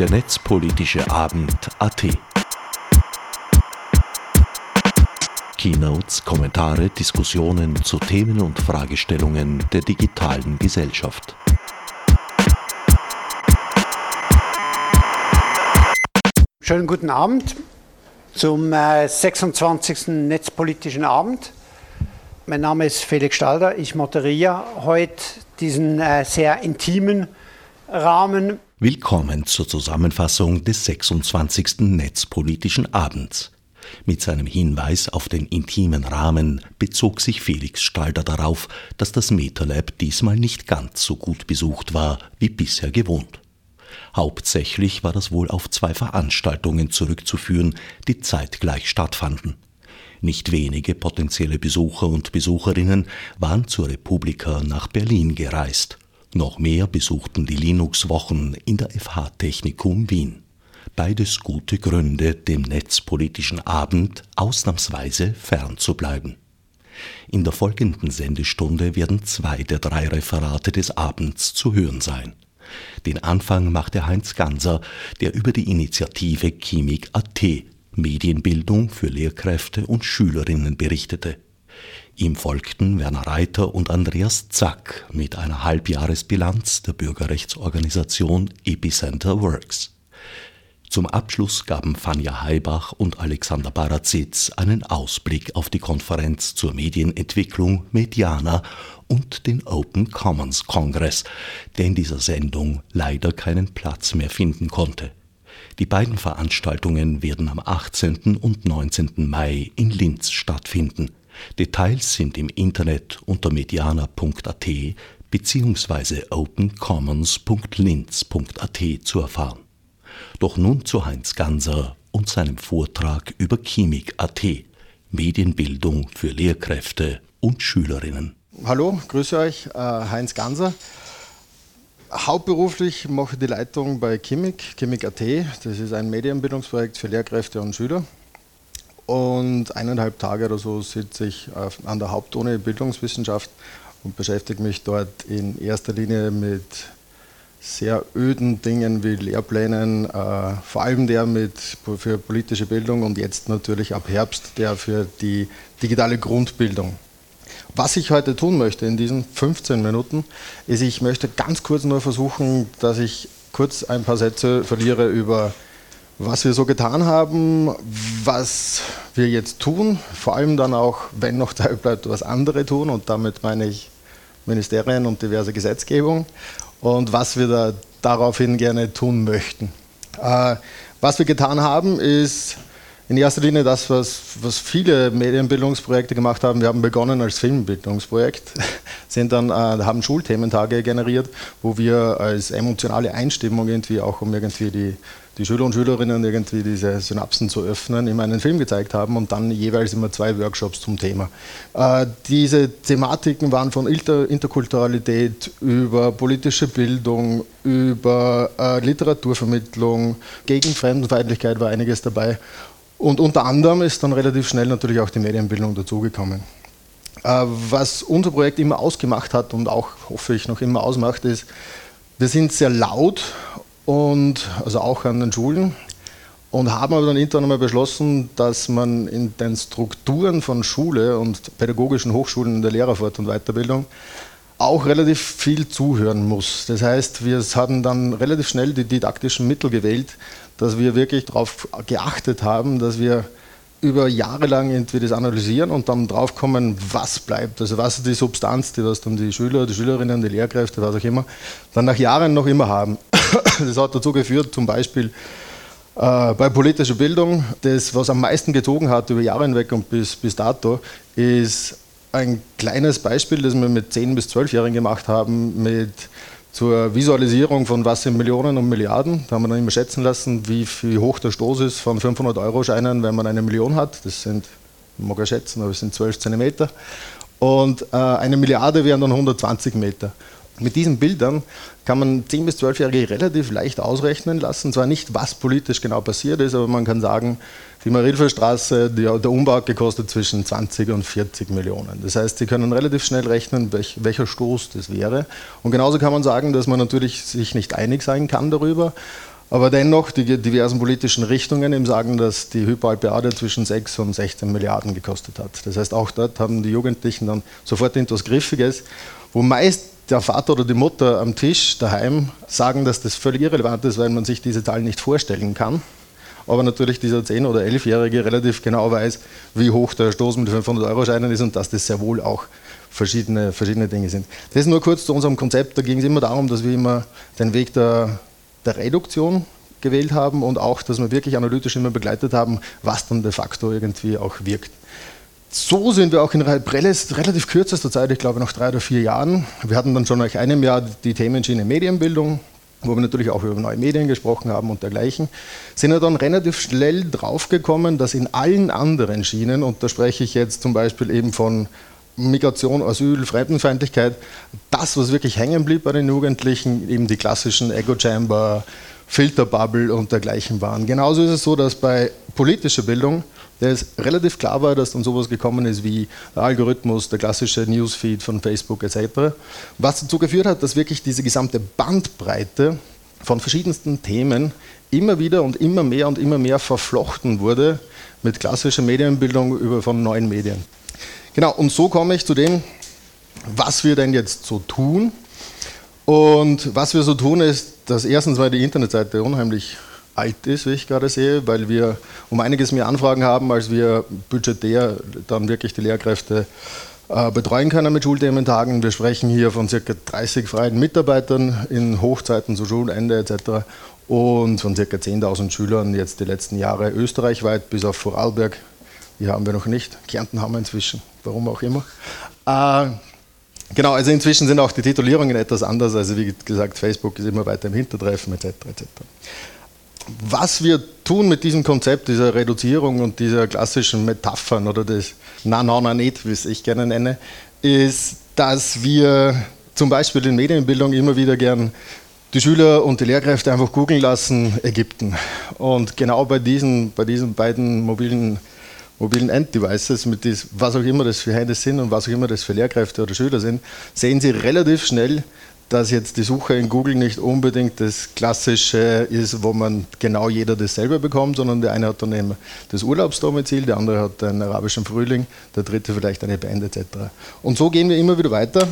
der netzpolitische Abend AT. Keynotes, Kommentare, Diskussionen zu Themen und Fragestellungen der digitalen Gesellschaft. Schönen guten Abend zum äh, 26. Netzpolitischen Abend. Mein Name ist Felix Stalder. Ich moderiere heute diesen äh, sehr intimen Rahmen. Willkommen zur Zusammenfassung des 26. Netzpolitischen Abends. Mit seinem Hinweis auf den intimen Rahmen bezog sich Felix Stalder darauf, dass das MetaLab diesmal nicht ganz so gut besucht war wie bisher gewohnt. Hauptsächlich war das wohl auf zwei Veranstaltungen zurückzuführen, die zeitgleich stattfanden. Nicht wenige potenzielle Besucher und Besucherinnen waren zur Republika nach Berlin gereist. Noch mehr besuchten die Linux-Wochen in der FH Technikum Wien. Beides gute Gründe, dem netzpolitischen Abend ausnahmsweise fernzubleiben. In der folgenden Sendestunde werden zwei der drei Referate des Abends zu hören sein. Den Anfang machte Heinz Ganser, der über die Initiative Chemik.at Medienbildung für Lehrkräfte und Schülerinnen berichtete. Ihm folgten Werner Reiter und Andreas Zack mit einer Halbjahresbilanz der Bürgerrechtsorganisation Epicenter Works. Zum Abschluss gaben Fanja Heibach und Alexander Barazitz einen Ausblick auf die Konferenz zur Medienentwicklung Mediana und den Open Commons Kongress, der in dieser Sendung leider keinen Platz mehr finden konnte. Die beiden Veranstaltungen werden am 18. und 19. Mai in Linz stattfinden. Details sind im Internet unter mediana.at bzw. opencommons.linz.at zu erfahren. Doch nun zu Heinz Ganser und seinem Vortrag über Chemik.at, Medienbildung für Lehrkräfte und Schülerinnen. Hallo, grüße euch, äh, Heinz Ganser. Hauptberuflich mache ich die Leitung bei Chemik, Chemik.at. Das ist ein Medienbildungsprojekt für Lehrkräfte und Schüler. Und eineinhalb Tage oder so sitze ich an der Hauptuni Bildungswissenschaft und beschäftige mich dort in erster Linie mit sehr öden Dingen wie Lehrplänen, äh, vor allem der mit, für politische Bildung und jetzt natürlich ab Herbst der für die digitale Grundbildung. Was ich heute tun möchte in diesen 15 Minuten, ist, ich möchte ganz kurz nur versuchen, dass ich kurz ein paar Sätze verliere über was wir so getan haben, was wir jetzt tun, vor allem dann auch, wenn noch Zeit bleibt, was andere tun und damit meine ich Ministerien und diverse Gesetzgebung und was wir da daraufhin gerne tun möchten. Äh, was wir getan haben, ist in erster Linie das, was, was viele Medienbildungsprojekte gemacht haben. Wir haben begonnen als Filmbildungsprojekt, sind dann, äh, haben Schulthementage generiert, wo wir als emotionale Einstimmung irgendwie auch um irgendwie die, die Schüler und Schülerinnen irgendwie diese Synapsen zu öffnen, immer einen Film gezeigt haben und dann jeweils immer zwei Workshops zum Thema. Äh, diese Thematiken waren von Inter Interkulturalität über politische Bildung, über äh, Literaturvermittlung, gegen Fremdenfeindlichkeit war einiges dabei. Und unter anderem ist dann relativ schnell natürlich auch die Medienbildung dazugekommen. Äh, was unser Projekt immer ausgemacht hat und auch hoffe ich noch immer ausmacht, ist, wir sind sehr laut und also auch an den Schulen und haben aber dann intern einmal beschlossen, dass man in den Strukturen von Schule und pädagogischen Hochschulen in der Lehrerfort- und Weiterbildung auch relativ viel zuhören muss. Das heißt, wir haben dann relativ schnell die didaktischen Mittel gewählt, dass wir wirklich darauf geachtet haben, dass wir über Jahre lang irgendwie das analysieren und dann drauf kommen, was bleibt. Also was ist die Substanz, die was dann die Schüler, die Schülerinnen, die Lehrkräfte, was auch immer, dann nach Jahren noch immer haben. Das hat dazu geführt, zum Beispiel äh, bei politischer Bildung, das, was am meisten gezogen hat über Jahre hinweg und bis, bis dato, ist ein kleines Beispiel, das wir mit 10- bis 12-Jährigen gemacht haben, mit zur Visualisierung von was sind Millionen und Milliarden. Da haben wir dann immer schätzen lassen, wie, wie hoch der Stoß ist von 500-Euro-Scheinen, wenn man eine Million hat. Das sind, mag ich schätzen, aber es sind 12 Zentimeter. Und äh, eine Milliarde wären dann 120 Meter. Mit diesen Bildern kann man 10- bis 12-Jährige relativ leicht ausrechnen lassen. Zwar nicht, was politisch genau passiert ist, aber man kann sagen, die Marilferstraße, der Umbau hat gekostet zwischen 20 und 40 Millionen. Das heißt, Sie können relativ schnell rechnen, welch, welcher Stoß das wäre. Und genauso kann man sagen, dass man natürlich sich nicht einig sein kann darüber. Aber dennoch, die diversen politischen Richtungen eben sagen, dass die Hyperalpeade zwischen 6 und 16 Milliarden gekostet hat. Das heißt, auch dort haben die Jugendlichen dann sofort etwas Griffiges, wo meist der Vater oder die Mutter am Tisch daheim sagen, dass das völlig irrelevant ist, weil man sich diese Zahlen nicht vorstellen kann. Aber natürlich dieser 10- oder 11-Jährige relativ genau weiß, wie hoch der Stoß mit 500-Euro-Scheinen ist und dass das sehr wohl auch verschiedene, verschiedene Dinge sind. Das nur kurz zu unserem Konzept. Da ging es immer darum, dass wir immer den Weg der der Reduktion gewählt haben und auch, dass wir wirklich analytisch immer begleitet haben, was dann de facto irgendwie auch wirkt. So sind wir auch in relativ kürzester Zeit, ich glaube nach drei oder vier Jahren. Wir hatten dann schon nach einem Jahr die Themenschiene Medienbildung, wo wir natürlich auch über neue Medien gesprochen haben und dergleichen, sind wir dann relativ schnell draufgekommen, dass in allen anderen Schienen, und da spreche ich jetzt zum Beispiel eben von Migration, Asyl, Fremdenfeindlichkeit, das, was wirklich hängen blieb bei den Jugendlichen, eben die klassischen Echo Chamber, Filterbubble und dergleichen waren. Genauso ist es so, dass bei politischer Bildung es relativ klar war, dass dann sowas gekommen ist wie der Algorithmus, der klassische Newsfeed von Facebook etc. Was dazu geführt hat, dass wirklich diese gesamte Bandbreite von verschiedensten Themen immer wieder und immer mehr und immer mehr verflochten wurde mit klassischer Medienbildung über von neuen Medien. Genau, und so komme ich zu dem, was wir denn jetzt so tun. Und was wir so tun, ist, dass erstens mal die Internetseite unheimlich alt ist, wie ich gerade sehe, weil wir um einiges mehr Anfragen haben, als wir budgetär dann wirklich die Lehrkräfte äh, betreuen können mit Schulthementagen. Wir sprechen hier von ca. 30 freien Mitarbeitern in Hochzeiten zu Schulende etc. und von ca. 10.000 Schülern jetzt die letzten Jahre österreichweit bis auf Vorarlberg. Hier haben wir noch nicht. Kärnten haben wir inzwischen warum auch immer. Äh, genau, also inzwischen sind auch die Titulierungen etwas anders. Also wie gesagt, Facebook ist immer weiter im Hintertreffen etc. etc. Was wir tun mit diesem Konzept dieser Reduzierung und dieser klassischen Metaphern oder des Na, na, na, nicht, wie es ich gerne nenne, ist, dass wir zum Beispiel in Medienbildung immer wieder gern die Schüler und die Lehrkräfte einfach googeln lassen, Ägypten. Und genau bei diesen, bei diesen beiden mobilen mobilen Enddevices, mit dies, was auch immer das für Handys sind und was auch immer das für Lehrkräfte oder Schüler sind, sehen Sie relativ schnell, dass jetzt die Suche in Google nicht unbedingt das Klassische ist, wo man genau jeder dasselbe bekommt, sondern der eine hat dann eben das Urlaubsdomizil, der andere hat einen arabischen Frühling, der dritte vielleicht eine Band etc. Und so gehen wir immer wieder weiter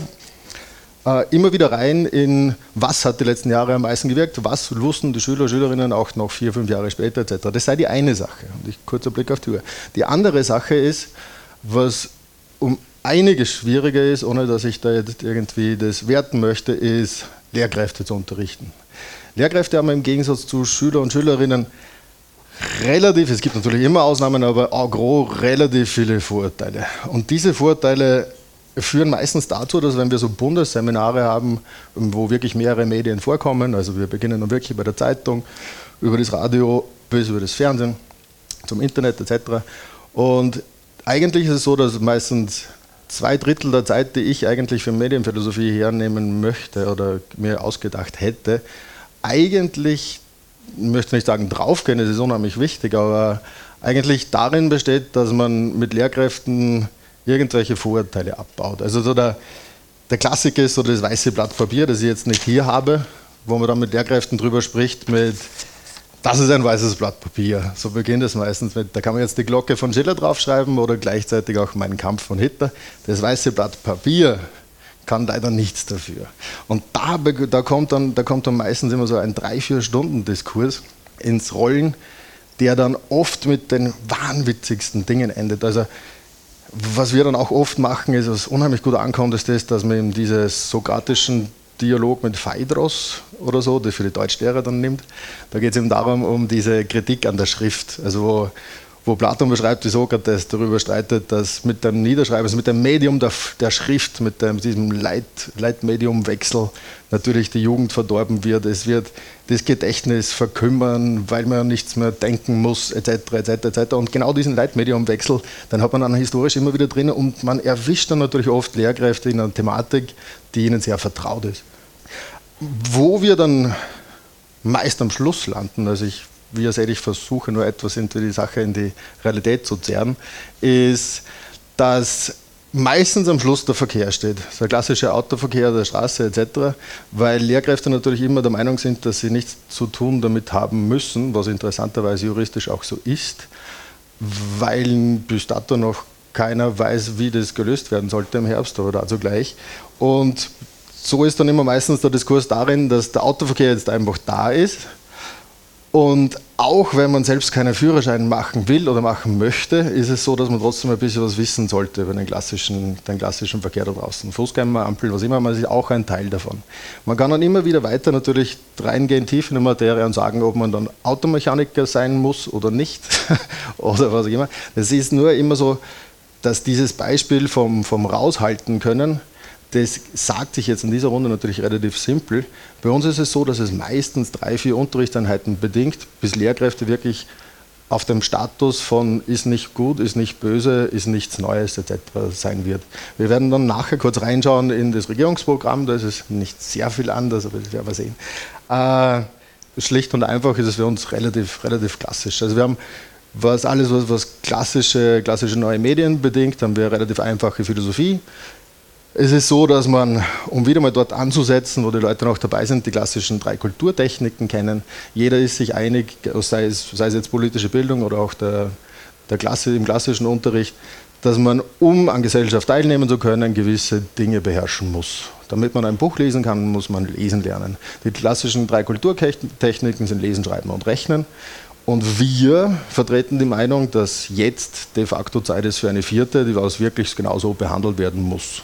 äh, immer wieder rein in, was hat die letzten Jahre am meisten gewirkt, was wussten die Schüler Schülerinnen auch noch vier, fünf Jahre später etc. Das sei die eine Sache. Und ich, kurzer Blick auf die Uhr. Die andere Sache ist, was um einiges schwieriger ist, ohne dass ich da jetzt irgendwie das werten möchte, ist, Lehrkräfte zu unterrichten. Lehrkräfte haben im Gegensatz zu Schüler und Schülerinnen relativ, es gibt natürlich immer Ausnahmen, aber au gros relativ viele Vorurteile. Und diese Vorurteile führen meistens dazu, dass wenn wir so Bundesseminare haben, wo wirklich mehrere Medien vorkommen, also wir beginnen dann wirklich bei der Zeitung, über das Radio bis über das Fernsehen, zum Internet etc. Und eigentlich ist es so, dass meistens zwei Drittel der Zeit, die ich eigentlich für Medienphilosophie hernehmen möchte oder mir ausgedacht hätte, eigentlich, ich möchte nicht sagen draufgehen, das ist unheimlich wichtig, aber eigentlich darin besteht, dass man mit Lehrkräften irgendwelche Vorurteile abbaut. Also so der, der Klassiker ist so das weiße Blatt Papier, das ich jetzt nicht hier habe, wo man dann mit Lehrkräften drüber spricht, mit das ist ein weißes Blatt Papier. So beginnt es meistens mit, da kann man jetzt die Glocke von Schiller draufschreiben oder gleichzeitig auch meinen Kampf von Hitler. Das weiße Blatt Papier kann leider nichts dafür. Und da, da, kommt, dann, da kommt dann meistens immer so ein drei, vier Stunden Diskurs ins Rollen, der dann oft mit den wahnwitzigsten Dingen endet. Also was wir dann auch oft machen, ist, was unheimlich gut ankommt, ist das, dass man eben diesen sokratischen Dialog mit Phaedros oder so, der für die Deutschlehrer dann nimmt. Da geht es eben darum, um diese Kritik an der Schrift. Also wo wo Platon beschreibt, wie Sokrates darüber streitet, dass mit dem Niederschreiben, also mit dem Medium der, der Schrift, mit dem, diesem Leit, Leitmediumwechsel natürlich die Jugend verdorben wird. Es wird das Gedächtnis verkümmern, weil man nichts mehr denken muss, etc., etc., etc. Und genau diesen Leitmediumwechsel, dann hat man dann historisch immer wieder drin und man erwischt dann natürlich oft Lehrkräfte in einer Thematik, die ihnen sehr vertraut ist. Wo wir dann meist am Schluss landen, also ich wie ihr seht, ich versuche nur etwas in die Sache in die Realität zu zerren, ist, dass meistens am Schluss der Verkehr steht. Der klassische Autoverkehr der Straße etc., weil Lehrkräfte natürlich immer der Meinung sind, dass sie nichts zu tun damit haben müssen, was interessanterweise juristisch auch so ist, weil bis dato noch keiner weiß, wie das gelöst werden sollte im Herbst, aber dazu gleich. Und so ist dann immer meistens der Diskurs darin, dass der Autoverkehr jetzt einfach da ist und auch wenn man selbst keinen Führerschein machen will oder machen möchte, ist es so, dass man trotzdem ein bisschen was wissen sollte über den klassischen, den klassischen Verkehr da draußen. Fußgängerampeln, was immer, man ist auch ein Teil davon. Man kann dann immer wieder weiter natürlich reingehen, tief in die Materie und sagen, ob man dann Automechaniker sein muss oder nicht oder was auch immer. Das ist nur immer so, dass dieses Beispiel vom, vom Raushalten können, das sagt sich jetzt in dieser Runde natürlich relativ simpel. Bei uns ist es so, dass es meistens drei, vier Unterrichtseinheiten bedingt, bis Lehrkräfte wirklich auf dem Status von ist nicht gut, ist nicht böse, ist nichts Neues etc. sein wird. Wir werden dann nachher kurz reinschauen in das Regierungsprogramm, da ist es nicht sehr viel anders, aber das werden wir sehen. Äh, schlicht und einfach ist es für uns relativ, relativ klassisch. Also wir haben was alles, was, was klassische, klassische neue Medien bedingt, haben wir relativ einfache Philosophie. Es ist so, dass man, um wieder mal dort anzusetzen, wo die Leute noch dabei sind, die klassischen drei Kulturtechniken kennen. Jeder ist sich einig, sei es, sei es jetzt politische Bildung oder auch der, der Klasse, im klassischen Unterricht, dass man, um an Gesellschaft teilnehmen zu können, gewisse Dinge beherrschen muss. Damit man ein Buch lesen kann, muss man lesen lernen. Die klassischen drei Kulturtechniken sind Lesen, Schreiben und Rechnen. Und wir vertreten die Meinung, dass jetzt de facto Zeit ist für eine vierte, die was wirklich genauso behandelt werden muss.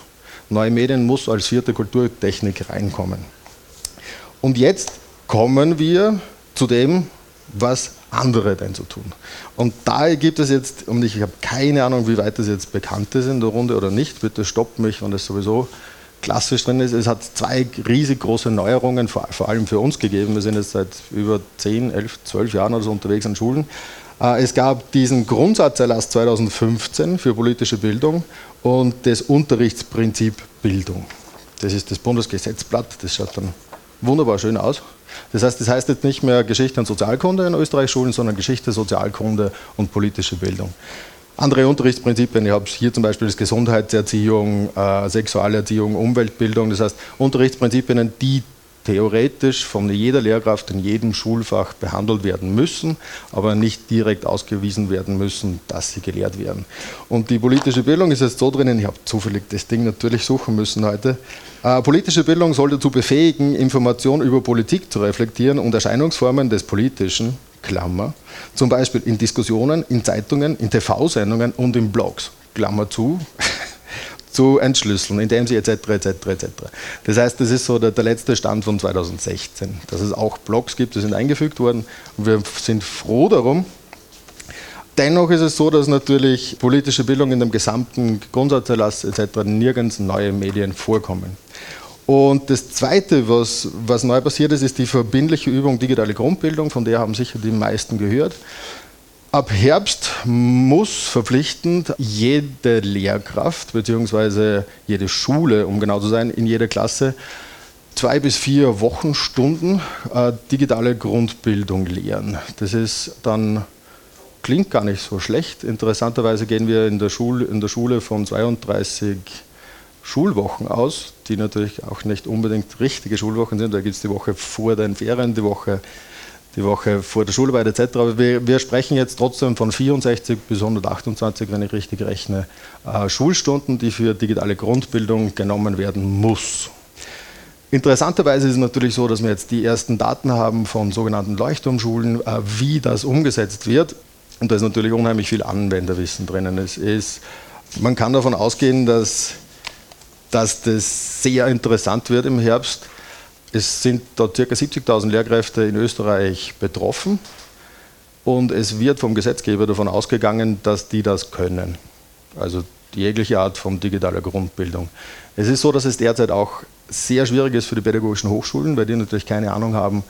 Neue Medien muss als vierte Kulturtechnik reinkommen. Und jetzt kommen wir zu dem, was andere denn so tun. Und da gibt es jetzt, und ich habe keine Ahnung, wie weit das jetzt bekannt ist in der Runde oder nicht, bitte stoppt mich, wenn das sowieso klassisch drin ist. Es hat zwei riesig große Neuerungen, vor, vor allem für uns gegeben. Wir sind jetzt seit über 10, 11, 12 Jahren oder unterwegs an Schulen. Äh, es gab diesen Grundsatzerlass 2015 für politische Bildung und das Unterrichtsprinzip Bildung. Das ist das Bundesgesetzblatt, das schaut dann wunderbar schön aus. Das heißt, das heißt jetzt nicht mehr Geschichte und Sozialkunde in Österreich-Schulen, sondern Geschichte, Sozialkunde und politische Bildung. Andere Unterrichtsprinzipien, ich habe hier zum Beispiel das Gesundheitserziehung, äh, Sexualerziehung, Umweltbildung, das heißt Unterrichtsprinzipien, die theoretisch von jeder Lehrkraft in jedem Schulfach behandelt werden müssen, aber nicht direkt ausgewiesen werden müssen, dass sie gelehrt werden. Und die politische Bildung ist jetzt so drinnen, ich habe zufällig das Ding natürlich suchen müssen heute. Äh, politische Bildung soll dazu befähigen, Informationen über Politik zu reflektieren und Erscheinungsformen des Politischen, Klammer, zum Beispiel in Diskussionen, in Zeitungen, in TV-Sendungen und in Blogs, Klammer zu, zu entschlüsseln, indem sie etc. etc. etc. Das heißt, das ist so der, der, letzte Stand von 2016, dass es auch Blogs gibt, die sind eingefügt worden und wir sind froh darum. Dennoch ist es so, dass natürlich politische Bildung in dem gesamten Grundsatzerlass etc. nirgends neue Medien vorkommen. Und das Zweite, was, was neu passiert ist, ist die verbindliche Übung digitale Grundbildung, von der haben sicher die meisten gehört. Ab Herbst muss verpflichtend jede Lehrkraft bzw. jede Schule, um genau zu sein, in jeder Klasse zwei bis vier Wochenstunden äh, digitale Grundbildung lehren. Das ist dann klingt gar nicht so schlecht. Interessanterweise gehen wir in der, Schule, in der Schule von 32 Schulwochen aus, die natürlich auch nicht unbedingt richtige Schulwochen sind. Da gibt es die Woche vor den Ferien, die Woche die Woche vor der Schularbeit etc. Aber wir, wir, sprechen jetzt trotzdem von 64 bis 128, wenn ich richtig rechne, äh, Schulstunden, die für digitale Grundbildung genommen werden muss. Interessanterweise ist es natürlich so, dass wir jetzt die ersten Daten haben von sogenannten Leuchtturmschulen, äh, wie das umgesetzt wird. Und da ist natürlich unheimlich viel Anwenderwissen drinnen. Es ist, man kann davon ausgehen, dass, dass das sehr interessant wird im Herbst es sind da ca. 70.000 Lehrkräfte in Österreich betroffen und es wird vom Gesetzgeber davon ausgegangen, dass die das können. Also jegliche Art von digitaler Grundbildung. Es ist so, dass es derzeit auch sehr schwierig ist für die pädagogischen Hochschulen, weil die natürlich keine Ahnung haben,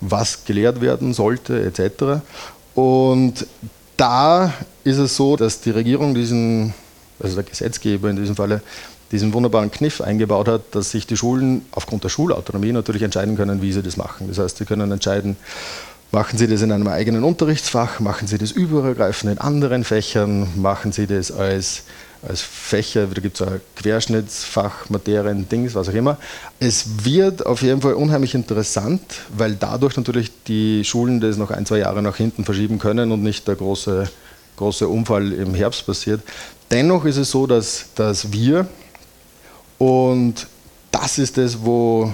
was gelehrt werden sollte etc. Und da ist es so, dass die Regierung diesen, also der Gesetzgeber in diesem Falle, diesen wunderbaren Kniff eingebaut hat, dass sich die Schulen aufgrund der Schulautonomie natürlich entscheiden können, wie sie das machen. Das heißt, sie können entscheiden, machen sie das in einem eigenen Unterrichtsfach, machen sie das übergreifend in anderen Fächern, machen sie das als als Fächer, da gibt es auch Querschnittsfach, Materien, Dings, was auch immer. Es wird auf jeden Fall unheimlich interessant, weil dadurch natürlich die Schulen das noch ein, zwei Jahre nach hinten verschieben können und nicht der große, große Unfall im Herbst passiert. Dennoch ist es so, dass, dass wir, und das ist es, wo,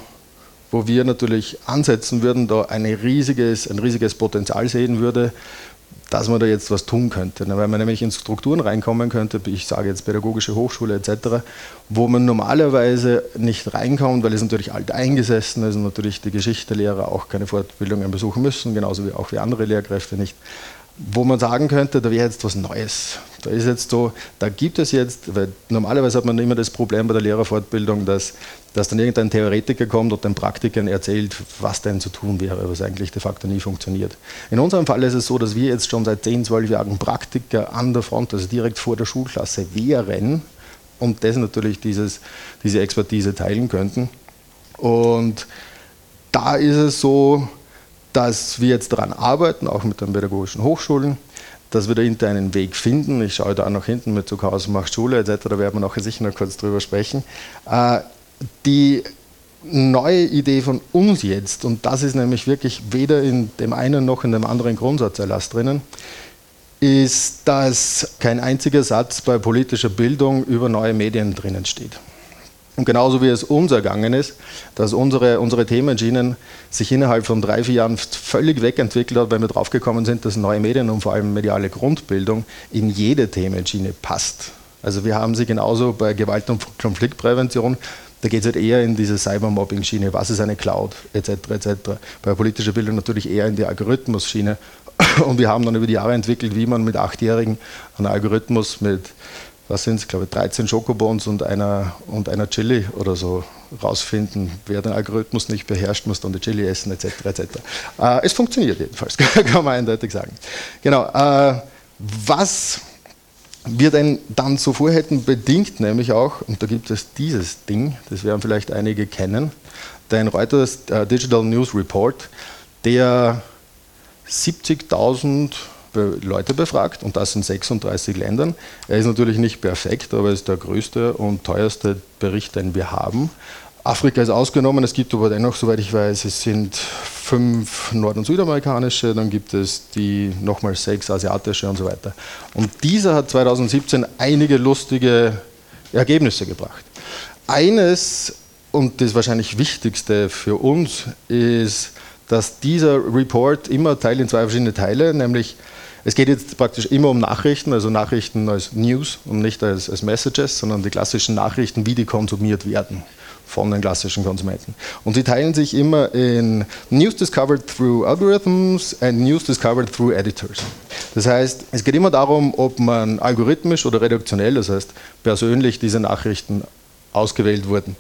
wo wir natürlich ansetzen würden, da ein riesiges, ein riesiges Potenzial sehen würde, dass man da jetzt was tun könnte. Weil man nämlich in Strukturen reinkommen könnte, ich sage jetzt pädagogische Hochschule etc., wo man normalerweise nicht reinkommt, weil es natürlich alt eingesessen ist und natürlich die Geschichtelehrer auch keine Fortbildungen besuchen müssen, genauso wie auch wie andere Lehrkräfte nicht wo man sagen könnte, da wäre jetzt was Neues. Da ist jetzt so, da gibt es jetzt, weil normalerweise hat man immer das Problem bei der Lehrerfortbildung, dass, dass dann irgendein Theoretiker kommt und den Praktikern erzählt, was denn zu tun wäre, was eigentlich de facto nie funktioniert. In unserem Fall ist es so, dass wir jetzt schon seit 10, 12 Jahren Praktiker an der Front, also direkt vor der Schulklasse wären und das natürlich dieses, diese Expertise teilen könnten. Und da ist es so, dass wir jetzt daran arbeiten, auch mit den pädagogischen Hochschulen, dass wir da hinter einen Weg finden. Ich schaue da auch nach hinten mit Zughause macht Schule etc., da werden wir nachher sicher noch kurz drüber sprechen. Äh, die neue Idee von uns jetzt, und das ist nämlich wirklich weder in dem einen noch in dem anderen Grundsatzerlass drinnen, ist, dass kein einziger Satz bei politischer Bildung über neue Medien drinnen steht. Und genauso wie es uns ergangen ist, dass unsere, unsere Themenschienen sich innerhalb von drei, vier Jahren völlig wegentwickelt hat, weil wir draufgekommen sind, dass neue Medien und vor allem mediale Grundbildung in jede Themenschiene passt. Also wir haben sie genauso bei Gewalt- und Konfliktprävention, da geht es halt eher in diese Cybermobbing-Schiene, was ist eine Cloud, etc. etc. Bei politischer Bildung natürlich eher in die Algorithmus-Schiene. Und wir haben dann über die Jahre entwickelt, wie man mit Achtjährigen einen Algorithmus mit was sind es, glaube ich, 13 Schokobons und einer, und einer Chili oder so rausfinden. Wer den Algorithmus nicht beherrscht, muss dann die Chili essen, etc. etc. Äh, es funktioniert jedenfalls, kann man eindeutig sagen. Genau. Äh, was wir denn dann so vorhätten, bedingt nämlich auch, und da gibt es dieses Ding, das werden vielleicht einige kennen, den Reuters äh, Digital News Report, der 70.000 Leute befragt und das in 36 Ländern. Er ist natürlich nicht perfekt, aber er ist der größte und teuerste Bericht, den wir haben. Afrika ist ausgenommen, es gibt aber dennoch, soweit ich weiß, es sind fünf nord- und südamerikanische, dann gibt es die nochmal sechs asiatische und so weiter. Und dieser hat 2017 einige lustige Ergebnisse gebracht. Eines, und das wahrscheinlich wichtigste für uns, ist, dass dieser Report immer teilt in zwei verschiedene Teile, nämlich es geht jetzt praktisch immer um Nachrichten, also Nachrichten als News und nicht als, als Messages, sondern die klassischen Nachrichten, wie die konsumiert werden von den klassischen Konsumenten. Und sie teilen sich immer in News discovered through algorithms and News discovered through editors. Das heißt, es geht immer darum, ob man algorithmisch oder redaktionell, das heißt persönlich, diese Nachrichten ausgewählt wurden.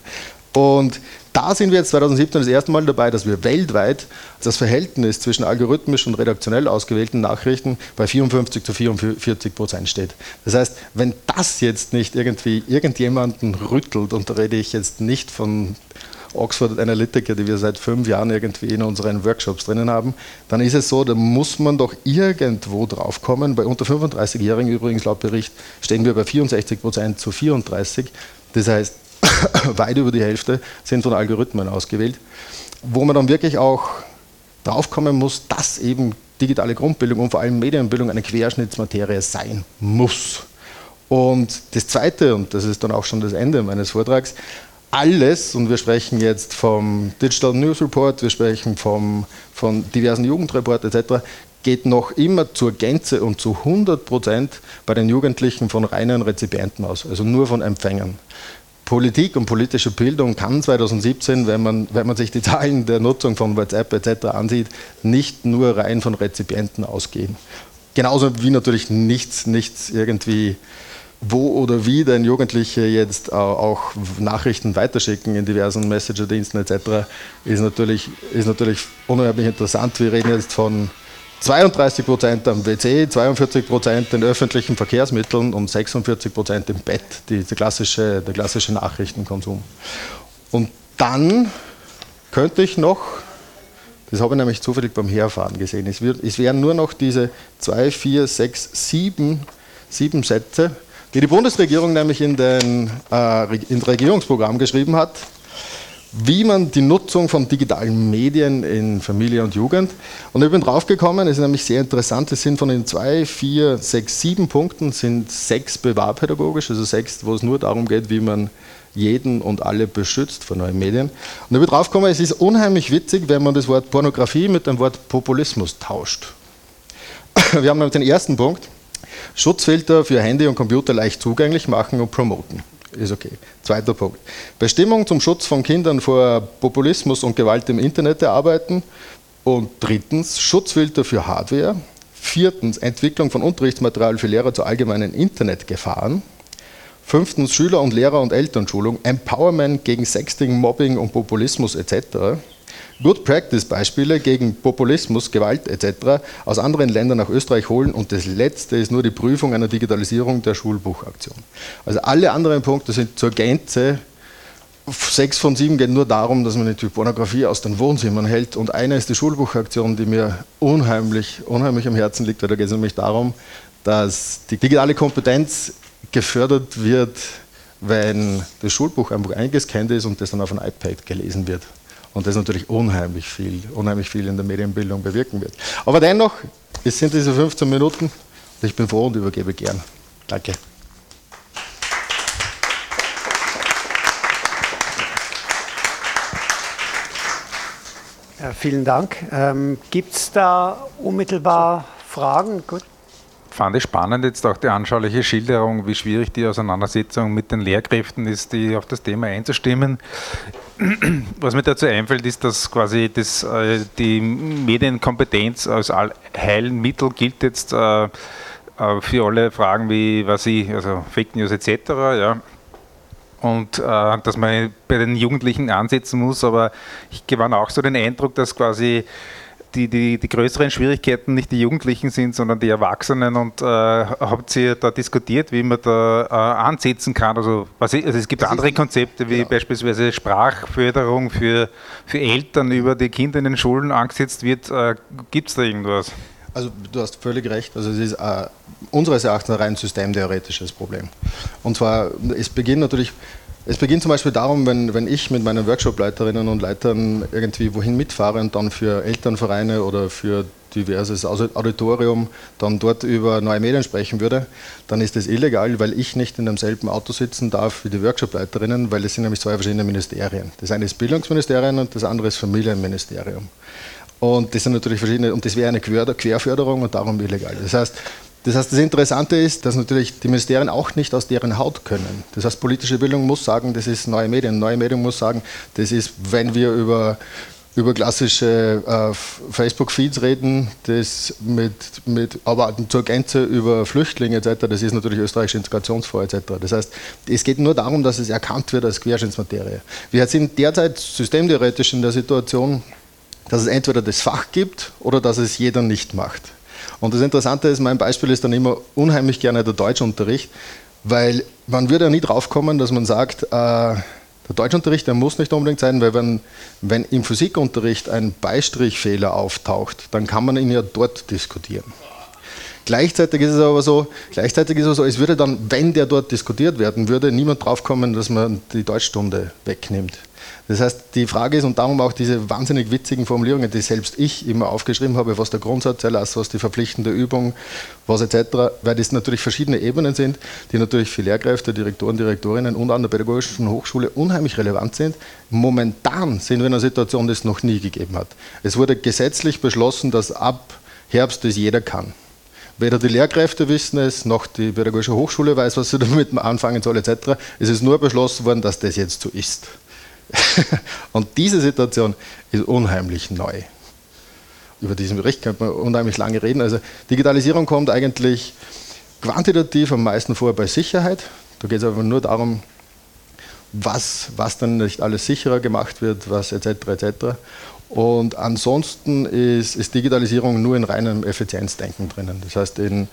Und da sind wir jetzt 2017 das erste Mal dabei, dass wir weltweit das Verhältnis zwischen algorithmisch und redaktionell ausgewählten Nachrichten bei 54 zu 44 Prozent steht. Das heißt, wenn das jetzt nicht irgendwie irgendjemanden rüttelt, und da rede ich jetzt nicht von Oxford Analytica, die wir seit fünf Jahren irgendwie in unseren Workshops drinnen haben, dann ist es so, da muss man doch irgendwo drauf kommen. Bei unter 35-Jährigen übrigens laut Bericht stehen wir bei 64 Prozent zu 34. Das heißt, weit über die Hälfte sind von Algorithmen ausgewählt, wo man dann wirklich auch draufkommen muss, dass eben digitale Grundbildung und vor allem Medienbildung eine Querschnittsmaterie sein muss. Und das Zweite, und das ist dann auch schon das Ende meines Vortrags, alles, und wir sprechen jetzt vom Digital News Report, wir sprechen vom, von diversen Jugendreports etc., geht noch immer zur Gänze und zu 100 Prozent bei den Jugendlichen von reinen Rezipienten aus, also nur von Empfängern. Politik und politische Bildung kann 2017, wenn man, wenn man sich die Zahlen der Nutzung von WhatsApp etc. ansieht, nicht nur rein von Rezipienten ausgehen. Genauso wie natürlich nichts, nichts irgendwie, wo oder wie denn Jugendliche jetzt auch Nachrichten weiterschicken in diversen Messenger-Diensten etc., ist natürlich, ist natürlich unheimlich interessant. Wir reden jetzt von 32 Prozent am WC, 42 Prozent in öffentlichen Verkehrsmitteln und 46 Prozent im Bett, die, die klassische, der klassische Nachrichtenkonsum. Und dann könnte ich noch, das habe ich nämlich zufällig beim Herfahren gesehen, es, wird, es wären nur noch diese 2, 4, 6, 7, 7 Sätze, die die Bundesregierung nämlich in den äh, in Regierungsprogramm geschrieben hat, wie man die Nutzung von digitalen Medien in Familie und Jugend. Und ich bin draufgekommen, es ist nämlich sehr interessant, es sind von den zwei, vier, sechs, sieben Punkten, sind sechs bewahrpädagogisch, also sechs, wo es nur darum geht, wie man jeden und alle beschützt vor neuen Medien. Und ich bin draufgekommen, es ist unheimlich witzig, wenn man das Wort Pornografie mit dem Wort Populismus tauscht. Wir haben den ersten Punkt, Schutzfilter für Handy und Computer leicht zugänglich machen und promoten ist okay. Zweiter Punkt. Bestimmung zum Schutz von Kindern vor Populismus und Gewalt im Internet erarbeiten. Und drittens, Schutzfilter für Hardware. Viertens, Entwicklung von Unterrichtsmaterial für Lehrer zu allgemeinen Internetgefahren. Fünftens, Schüler- und Lehrer- und Elternschulung, Empowerment gegen Sexting, Mobbing und Populismus etc. Good Practice-Beispiele gegen Populismus, Gewalt etc. aus anderen Ländern nach Österreich holen. Und das letzte ist nur die Prüfung einer Digitalisierung der Schulbuchaktion. Also alle anderen Punkte sind zur Gänze. Sechs von sieben geht nur darum, dass man die Pornografie aus den Wohnzimmern hält. Und eine ist die Schulbuchaktion, die mir unheimlich, unheimlich am Herzen liegt, weil da geht es nämlich darum, dass die digitale Kompetenz gefördert wird, wenn das Schulbuch einfach eingescannt ist und das dann auf ein iPad gelesen wird und das natürlich unheimlich viel, unheimlich viel in der Medienbildung bewirken wird. Aber dennoch, es sind diese 15 Minuten und ich bin froh und übergebe gern. Danke. Ja, vielen Dank. Ähm, Gibt es da unmittelbar Fragen? Gut fand ich spannend jetzt auch die anschauliche Schilderung, wie schwierig die Auseinandersetzung mit den Lehrkräften ist, die auf das Thema einzustimmen. Was mir dazu einfällt, ist, dass quasi das, äh, die Medienkompetenz als Heilmittel gilt jetzt äh, äh, für alle Fragen wie was ich, also Fake News etc. Ja. Und äh, dass man bei den Jugendlichen ansetzen muss, aber ich gewann auch so den Eindruck, dass quasi die, die, die größeren Schwierigkeiten nicht die Jugendlichen sind, sondern die Erwachsenen. Und äh, habt ihr da diskutiert, wie man da äh, ansetzen kann? Also, was, also es gibt das andere Konzepte, wie genau. beispielsweise Sprachförderung für, für Eltern über die Kinder in den Schulen angesetzt wird. Äh, gibt es da irgendwas? Also du hast völlig recht. Also es ist äh, unseres Erachtens ein rein systemtheoretisches Problem. Und zwar, es beginnt natürlich es beginnt zum Beispiel darum, wenn, wenn ich mit meinen Workshop-Leiterinnen und Leitern irgendwie wohin mitfahre und dann für Elternvereine oder für diverses Auditorium dann dort über neue Medien sprechen würde, dann ist das illegal, weil ich nicht in demselben Auto sitzen darf wie die Workshop-Leiterinnen, weil es sind nämlich zwei verschiedene Ministerien. Das eine ist Bildungsministerium und das andere ist Familienministerium. Und das sind natürlich verschiedene, und das wäre eine Querförderung und darum illegal. Das heißt, das heißt, das Interessante ist, dass natürlich die Ministerien auch nicht aus deren Haut können. Das heißt, politische Bildung muss sagen, das ist neue Medien. Neue Medien muss sagen, das ist, wenn wir über, über klassische äh, Facebook-Feeds reden, das mit, mit, aber zur Gänze über Flüchtlinge etc., das ist natürlich österreichische Integrationsfonds etc. Das heißt, es geht nur darum, dass es erkannt wird als Querschnittsmaterie. Wir sind derzeit systemtheoretisch in der Situation, dass es entweder das Fach gibt oder dass es jeder nicht macht. Und das Interessante ist, mein Beispiel ist dann immer unheimlich gerne der Deutschunterricht, weil man würde ja nie drauf kommen, dass man sagt, äh, der Deutschunterricht, der muss nicht unbedingt sein, weil wenn, wenn im Physikunterricht ein Beistrichfehler auftaucht, dann kann man ihn ja dort diskutieren. Gleichzeitig ist es aber so, gleichzeitig ist es so, es würde dann, wenn der dort diskutiert werden würde, niemand draufkommen, dass man die Deutschstunde wegnimmt. Das heißt, die Frage ist, und darum auch diese wahnsinnig witzigen Formulierungen, die selbst ich immer aufgeschrieben habe, was der Grundsatzerlass, was die verpflichtende Übung, was etc., weil das natürlich verschiedene Ebenen sind, die natürlich für Lehrkräfte, Direktoren, Direktorinnen und an der Pädagogischen Hochschule unheimlich relevant sind. Momentan sind wir in einer Situation, die es noch nie gegeben hat. Es wurde gesetzlich beschlossen, dass ab Herbst das jeder kann. Weder die Lehrkräfte wissen es, noch die Pädagogische Hochschule weiß, was sie damit anfangen soll, etc. Es ist nur beschlossen worden, dass das jetzt so ist. und diese Situation ist unheimlich neu. Über diesen Bericht könnte man unheimlich lange reden. Also Digitalisierung kommt eigentlich quantitativ am meisten vor bei Sicherheit. Da geht es aber nur darum, was, was dann nicht alles sicherer gemacht wird, was etc. etc. Und ansonsten ist, ist Digitalisierung nur in reinem Effizienzdenken drinnen. Das heißt, in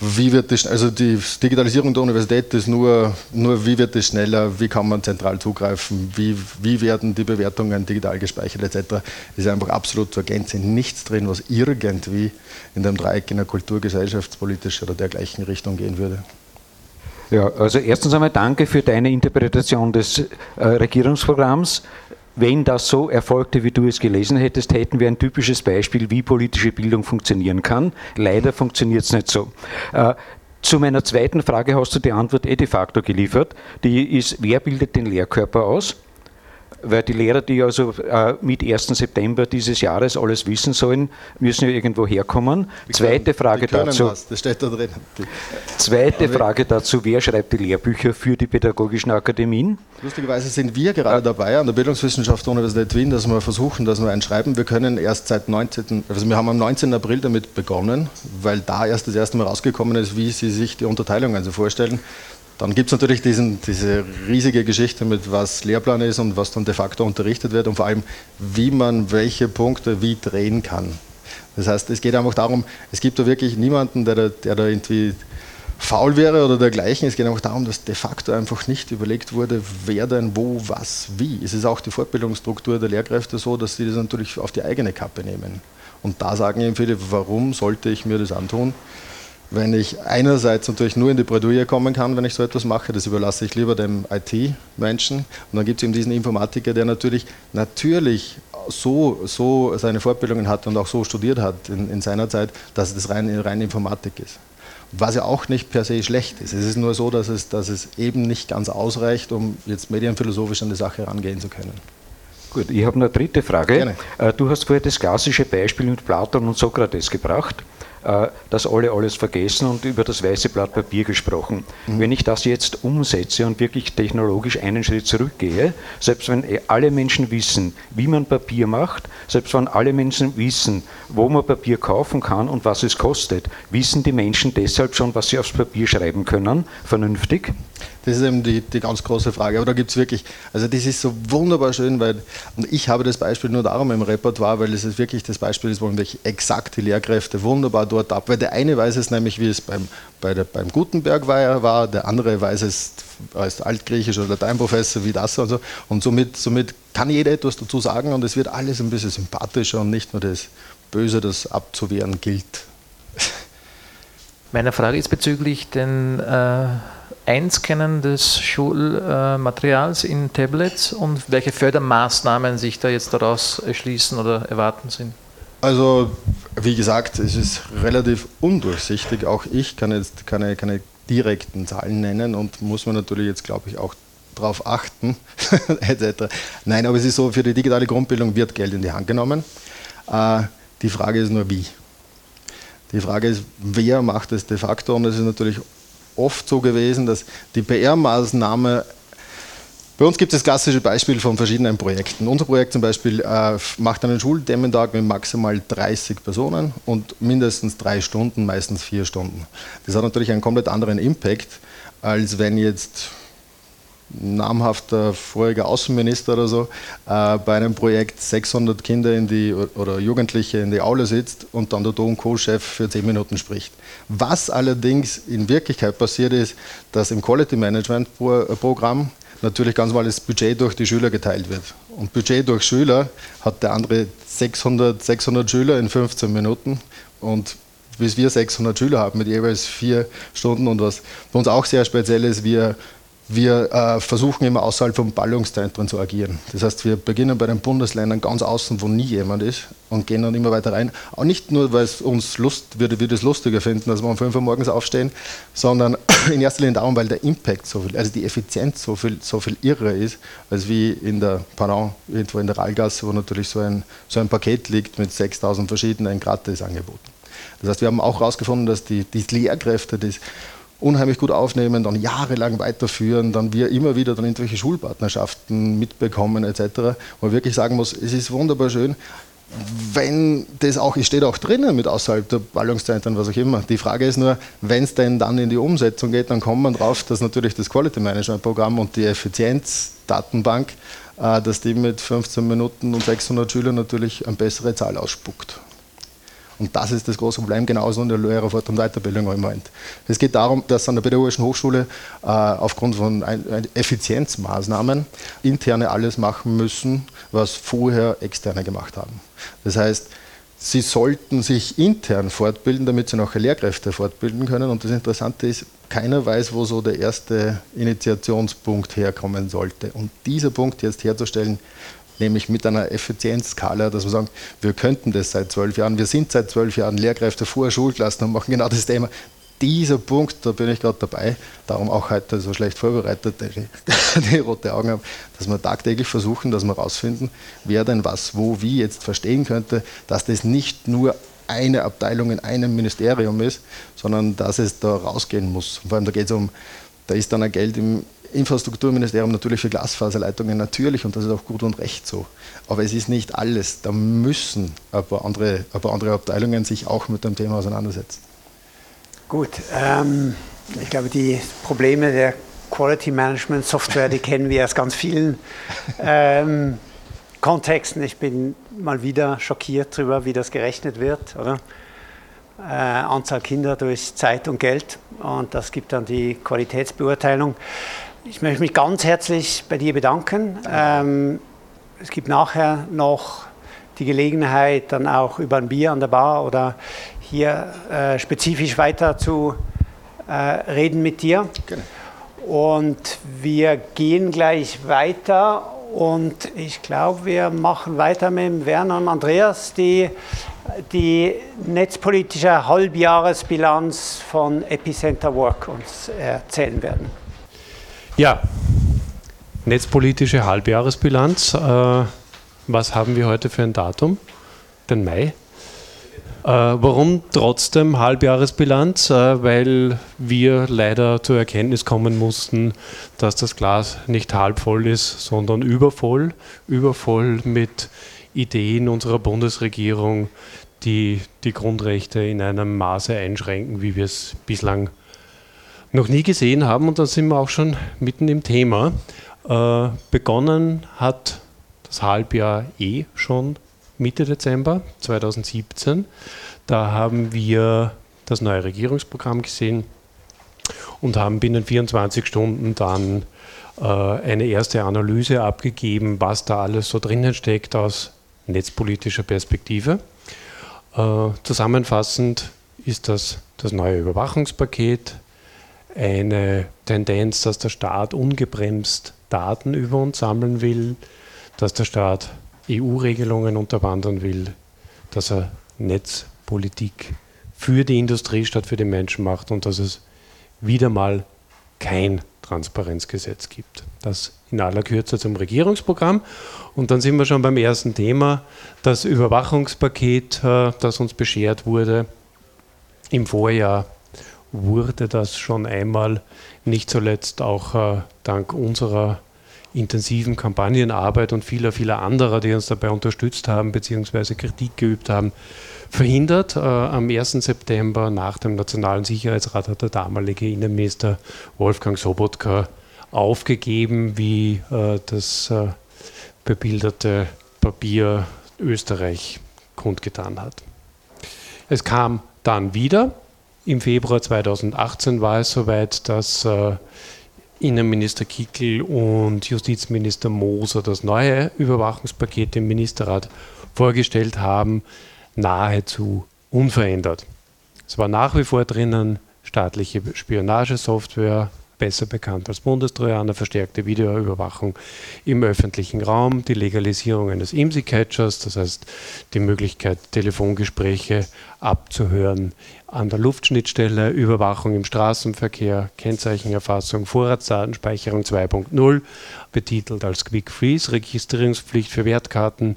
wie wird das, also die Digitalisierung der Universität ist nur, nur wie wird das schneller, wie kann man zentral zugreifen, wie, wie werden die Bewertungen digital gespeichert etc. ist einfach absolut zur Gänze nichts drin, was irgendwie in dem Dreieck in der Kultur, gesellschaftspolitische oder dergleichen Richtung gehen würde. Ja, also erstens einmal danke für deine Interpretation des äh, Regierungsprogramms. Wenn das so erfolgte, wie du es gelesen hättest, hätten wir ein typisches Beispiel, wie politische Bildung funktionieren kann. Leider funktioniert es nicht so. Äh, zu meiner zweiten Frage hast du die Antwort eh de facto geliefert. Die ist, wer bildet den Lehrkörper aus? Weil die Lehrer, die also äh, mit 1. September dieses Jahres alles wissen sollen, müssen ja irgendwo herkommen. Die Zweite können, Frage dazu. Was, das steht da drin. Zweite Frage dazu, wer schreibt die Lehrbücher für die pädagogischen Akademien? Lustigerweise sind wir gerade dabei an der Bildungswissenschaft der Universität Wien, dass wir versuchen, dass wir ein Schreiben, wir können erst seit 19., also wir haben am 19. April damit begonnen, weil da erst das erste Mal rausgekommen ist, wie Sie sich die Unterteilung also vorstellen. Dann gibt es natürlich diesen, diese riesige Geschichte mit, was Lehrplan ist und was dann de facto unterrichtet wird und vor allem, wie man welche Punkte wie drehen kann. Das heißt, es geht einfach darum, es gibt da wirklich niemanden, der da, der da irgendwie faul wäre oder dergleichen. Es geht einfach darum, dass de facto einfach nicht überlegt wurde, wer denn wo, was, wie. Es ist auch die Fortbildungsstruktur der Lehrkräfte so, dass sie das natürlich auf die eigene Kappe nehmen. Und da sagen eben viele, warum sollte ich mir das antun? Wenn ich einerseits natürlich nur in die Bredouille kommen kann, wenn ich so etwas mache, das überlasse ich lieber dem IT-Menschen. Und dann gibt es eben diesen Informatiker, der natürlich, natürlich so, so seine Fortbildungen hat und auch so studiert hat in, in seiner Zeit, dass das rein, rein Informatik ist. Was ja auch nicht per se schlecht ist. Es ist nur so, dass es, dass es eben nicht ganz ausreicht, um jetzt medienphilosophisch an die Sache herangehen zu können. Gut, ich habe eine dritte Frage. Gerne. Äh, du hast vorher das klassische Beispiel mit Platon und Sokrates gebracht. Äh, dass alle alles vergessen und über das weiße Blatt Papier gesprochen. Mhm. Wenn ich das jetzt umsetze und wirklich technologisch einen Schritt zurückgehe, selbst wenn eh alle Menschen wissen, wie man Papier macht, selbst wenn alle Menschen wissen, wo man Papier kaufen kann und was es kostet, wissen die Menschen deshalb schon, was sie aufs Papier schreiben können, vernünftig? Das ist eben die, die ganz große Frage. Aber da gibt es wirklich, also das ist so wunderbar schön, weil, und ich habe das Beispiel nur darum im Repertoire, weil es wirklich das Beispiel ist, wo ich exakt die Lehrkräfte wunderbar dort ab. Weil der eine weiß es nämlich, wie es beim, bei der, beim Gutenberg war, der andere weiß es als Altgriechisch oder Lateinprofessor, wie das und so. Und somit, somit kann jeder etwas dazu sagen und es wird alles ein bisschen sympathischer und nicht nur das Böse, das abzuwehren gilt. Meine Frage ist bezüglich den äh Einscannen des Schulmaterials in Tablets und welche Fördermaßnahmen sich da jetzt daraus erschließen oder erwarten sind? Also, wie gesagt, es ist relativ undurchsichtig. Auch ich kann jetzt keine, keine direkten Zahlen nennen und muss man natürlich jetzt, glaube ich, auch darauf achten, etc. Nein, aber es ist so, für die digitale Grundbildung wird Geld in die Hand genommen. Äh, die Frage ist nur, wie. Die Frage ist, wer macht es de facto und es ist natürlich oft so gewesen, dass die PR-Maßnahme bei uns gibt es das klassische Beispiel von verschiedenen Projekten. Unser Projekt zum Beispiel äh, macht einen Schulthementag mit maximal 30 Personen und mindestens drei Stunden, meistens vier Stunden. Das hat natürlich einen komplett anderen Impact, als wenn jetzt namhafter voriger Außenminister oder so äh, bei einem Projekt 600 Kinder in die, oder Jugendliche in die Aula sitzt und dann der Do- Co-Chef für 10 Minuten spricht. Was allerdings in Wirklichkeit passiert ist, dass im Quality Management äh, Programm natürlich ganz normal das Budget durch die Schüler geteilt wird. Und Budget durch Schüler hat der andere 600, 600 Schüler in 15 Minuten und bis wir 600 Schüler haben mit jeweils vier Stunden und was für uns auch sehr speziell ist, wir wir äh, versuchen immer außerhalb von Ballungszentren zu agieren. Das heißt, wir beginnen bei den Bundesländern ganz außen, wo nie jemand ist und gehen dann immer weiter rein. Auch nicht nur, weil es uns Lust, wir, wir das lustiger finden, dass wir um 5 Uhr morgens aufstehen, sondern in erster Linie darum, weil der Impact so viel, also die Effizienz so viel, so viel irrer ist, als wie in der, pardon, irgendwo in der Rallgasse, wo natürlich so ein, so ein Paket liegt mit 6000 verschiedenen Gratisangeboten. Das heißt, wir haben auch herausgefunden, dass die, die Lehrkräfte, das unheimlich gut aufnehmen, dann jahrelang weiterführen, dann wir immer wieder dann irgendwelche Schulpartnerschaften mitbekommen etc. Wo man wirklich sagen muss, es ist wunderbar schön, wenn das auch, es steht auch drinnen mit außerhalb der Ballungszentren, was auch immer. Die Frage ist nur, wenn es denn dann in die Umsetzung geht, dann kommt man drauf, dass natürlich das Quality Management Programm und die Effizienzdatenbank, äh, dass die mit 15 Minuten und 600 Schülern natürlich eine bessere Zahl ausspuckt. Und das ist das große Problem, genauso in der Lehrerfort- und Weiterbildung Moment. Es geht darum, dass an der Pädagogischen Hochschule äh, aufgrund von Effizienzmaßnahmen interne alles machen müssen, was vorher externe gemacht haben. Das heißt, Sie sollten sich intern fortbilden, damit sie nachher Lehrkräfte fortbilden können. Und das Interessante ist, keiner weiß, wo so der erste Initiationspunkt herkommen sollte. Und dieser Punkt jetzt herzustellen, nämlich mit einer Effizienzskala, dass wir sagen, wir könnten das seit zwölf Jahren, wir sind seit zwölf Jahren Lehrkräfte vor Schulklassen und machen genau das Thema. Dieser Punkt, da bin ich gerade dabei, darum auch heute so schlecht vorbereitet, die, die rote Augen haben, dass wir tagtäglich versuchen, dass wir herausfinden, wer denn was, wo, wie jetzt verstehen könnte, dass das nicht nur eine Abteilung in einem Ministerium ist, sondern dass es da rausgehen muss. Vor allem da geht es um, da ist dann ein Geld im Infrastrukturministerium natürlich für Glasfaserleitungen natürlich und das ist auch gut und recht so. Aber es ist nicht alles. Da müssen ein paar andere, ein paar andere Abteilungen sich auch mit dem Thema auseinandersetzen. Gut, ähm, ich glaube, die Probleme der Quality Management Software, die kennen wir aus ganz vielen ähm, Kontexten. Ich bin mal wieder schockiert darüber, wie das gerechnet wird, oder? Äh, Anzahl Kinder durch Zeit und Geld und das gibt dann die Qualitätsbeurteilung. Ich möchte mich ganz herzlich bei dir bedanken. Ähm, es gibt nachher noch die Gelegenheit, dann auch über ein Bier an der Bar oder hier äh, spezifisch weiter zu äh, reden mit dir. Gerne. Und wir gehen gleich weiter und ich glaube, wir machen weiter mit Werner und Andreas, die die netzpolitische Halbjahresbilanz von Epicenter Work uns erzählen werden. Ja, netzpolitische Halbjahresbilanz. Äh, was haben wir heute für ein Datum? Den Mai. Äh, warum trotzdem Halbjahresbilanz? Äh, weil wir leider zur Erkenntnis kommen mussten, dass das Glas nicht halb voll ist, sondern übervoll. Übervoll mit Ideen unserer Bundesregierung, die die Grundrechte in einem Maße einschränken, wie wir es bislang noch nie gesehen haben. Und da sind wir auch schon mitten im Thema. Äh, begonnen hat das Halbjahr eh schon Mitte Dezember 2017. Da haben wir das neue Regierungsprogramm gesehen und haben binnen 24 Stunden dann äh, eine erste Analyse abgegeben, was da alles so drinnen steckt aus netzpolitischer Perspektive. Äh, zusammenfassend ist das das neue Überwachungspaket, eine Tendenz, dass der Staat ungebremst Daten über uns sammeln will, dass der Staat EU-Regelungen unterwandern will, dass er Netzpolitik für die Industrie statt für den Menschen macht und dass es wieder mal kein Transparenzgesetz gibt. Das in aller Kürze zum Regierungsprogramm. Und dann sind wir schon beim ersten Thema, das Überwachungspaket, äh, das uns beschert wurde im Vorjahr wurde das schon einmal, nicht zuletzt auch äh, dank unserer intensiven Kampagnenarbeit und vieler, vieler anderer, die uns dabei unterstützt haben bzw. Kritik geübt haben, verhindert. Äh, am 1. September nach dem Nationalen Sicherheitsrat hat der damalige Innenminister Wolfgang Sobotka aufgegeben, wie äh, das äh, bebilderte Papier Österreich kundgetan hat. Es kam dann wieder im Februar 2018 war es soweit, dass äh, Innenminister Kickel und Justizminister Moser das neue Überwachungspaket im Ministerrat vorgestellt haben, nahezu unverändert. Es war nach wie vor drinnen staatliche Spionagesoftware, besser bekannt als Bundestrojaner, verstärkte Videoüberwachung im öffentlichen Raum, die Legalisierung eines IMSI-Catchers, das heißt die Möglichkeit, Telefongespräche abzuhören an der Luftschnittstelle, Überwachung im Straßenverkehr, Kennzeichenerfassung, Vorratsdatenspeicherung 2.0, betitelt als Quick Freeze, Registrierungspflicht für Wertkarten,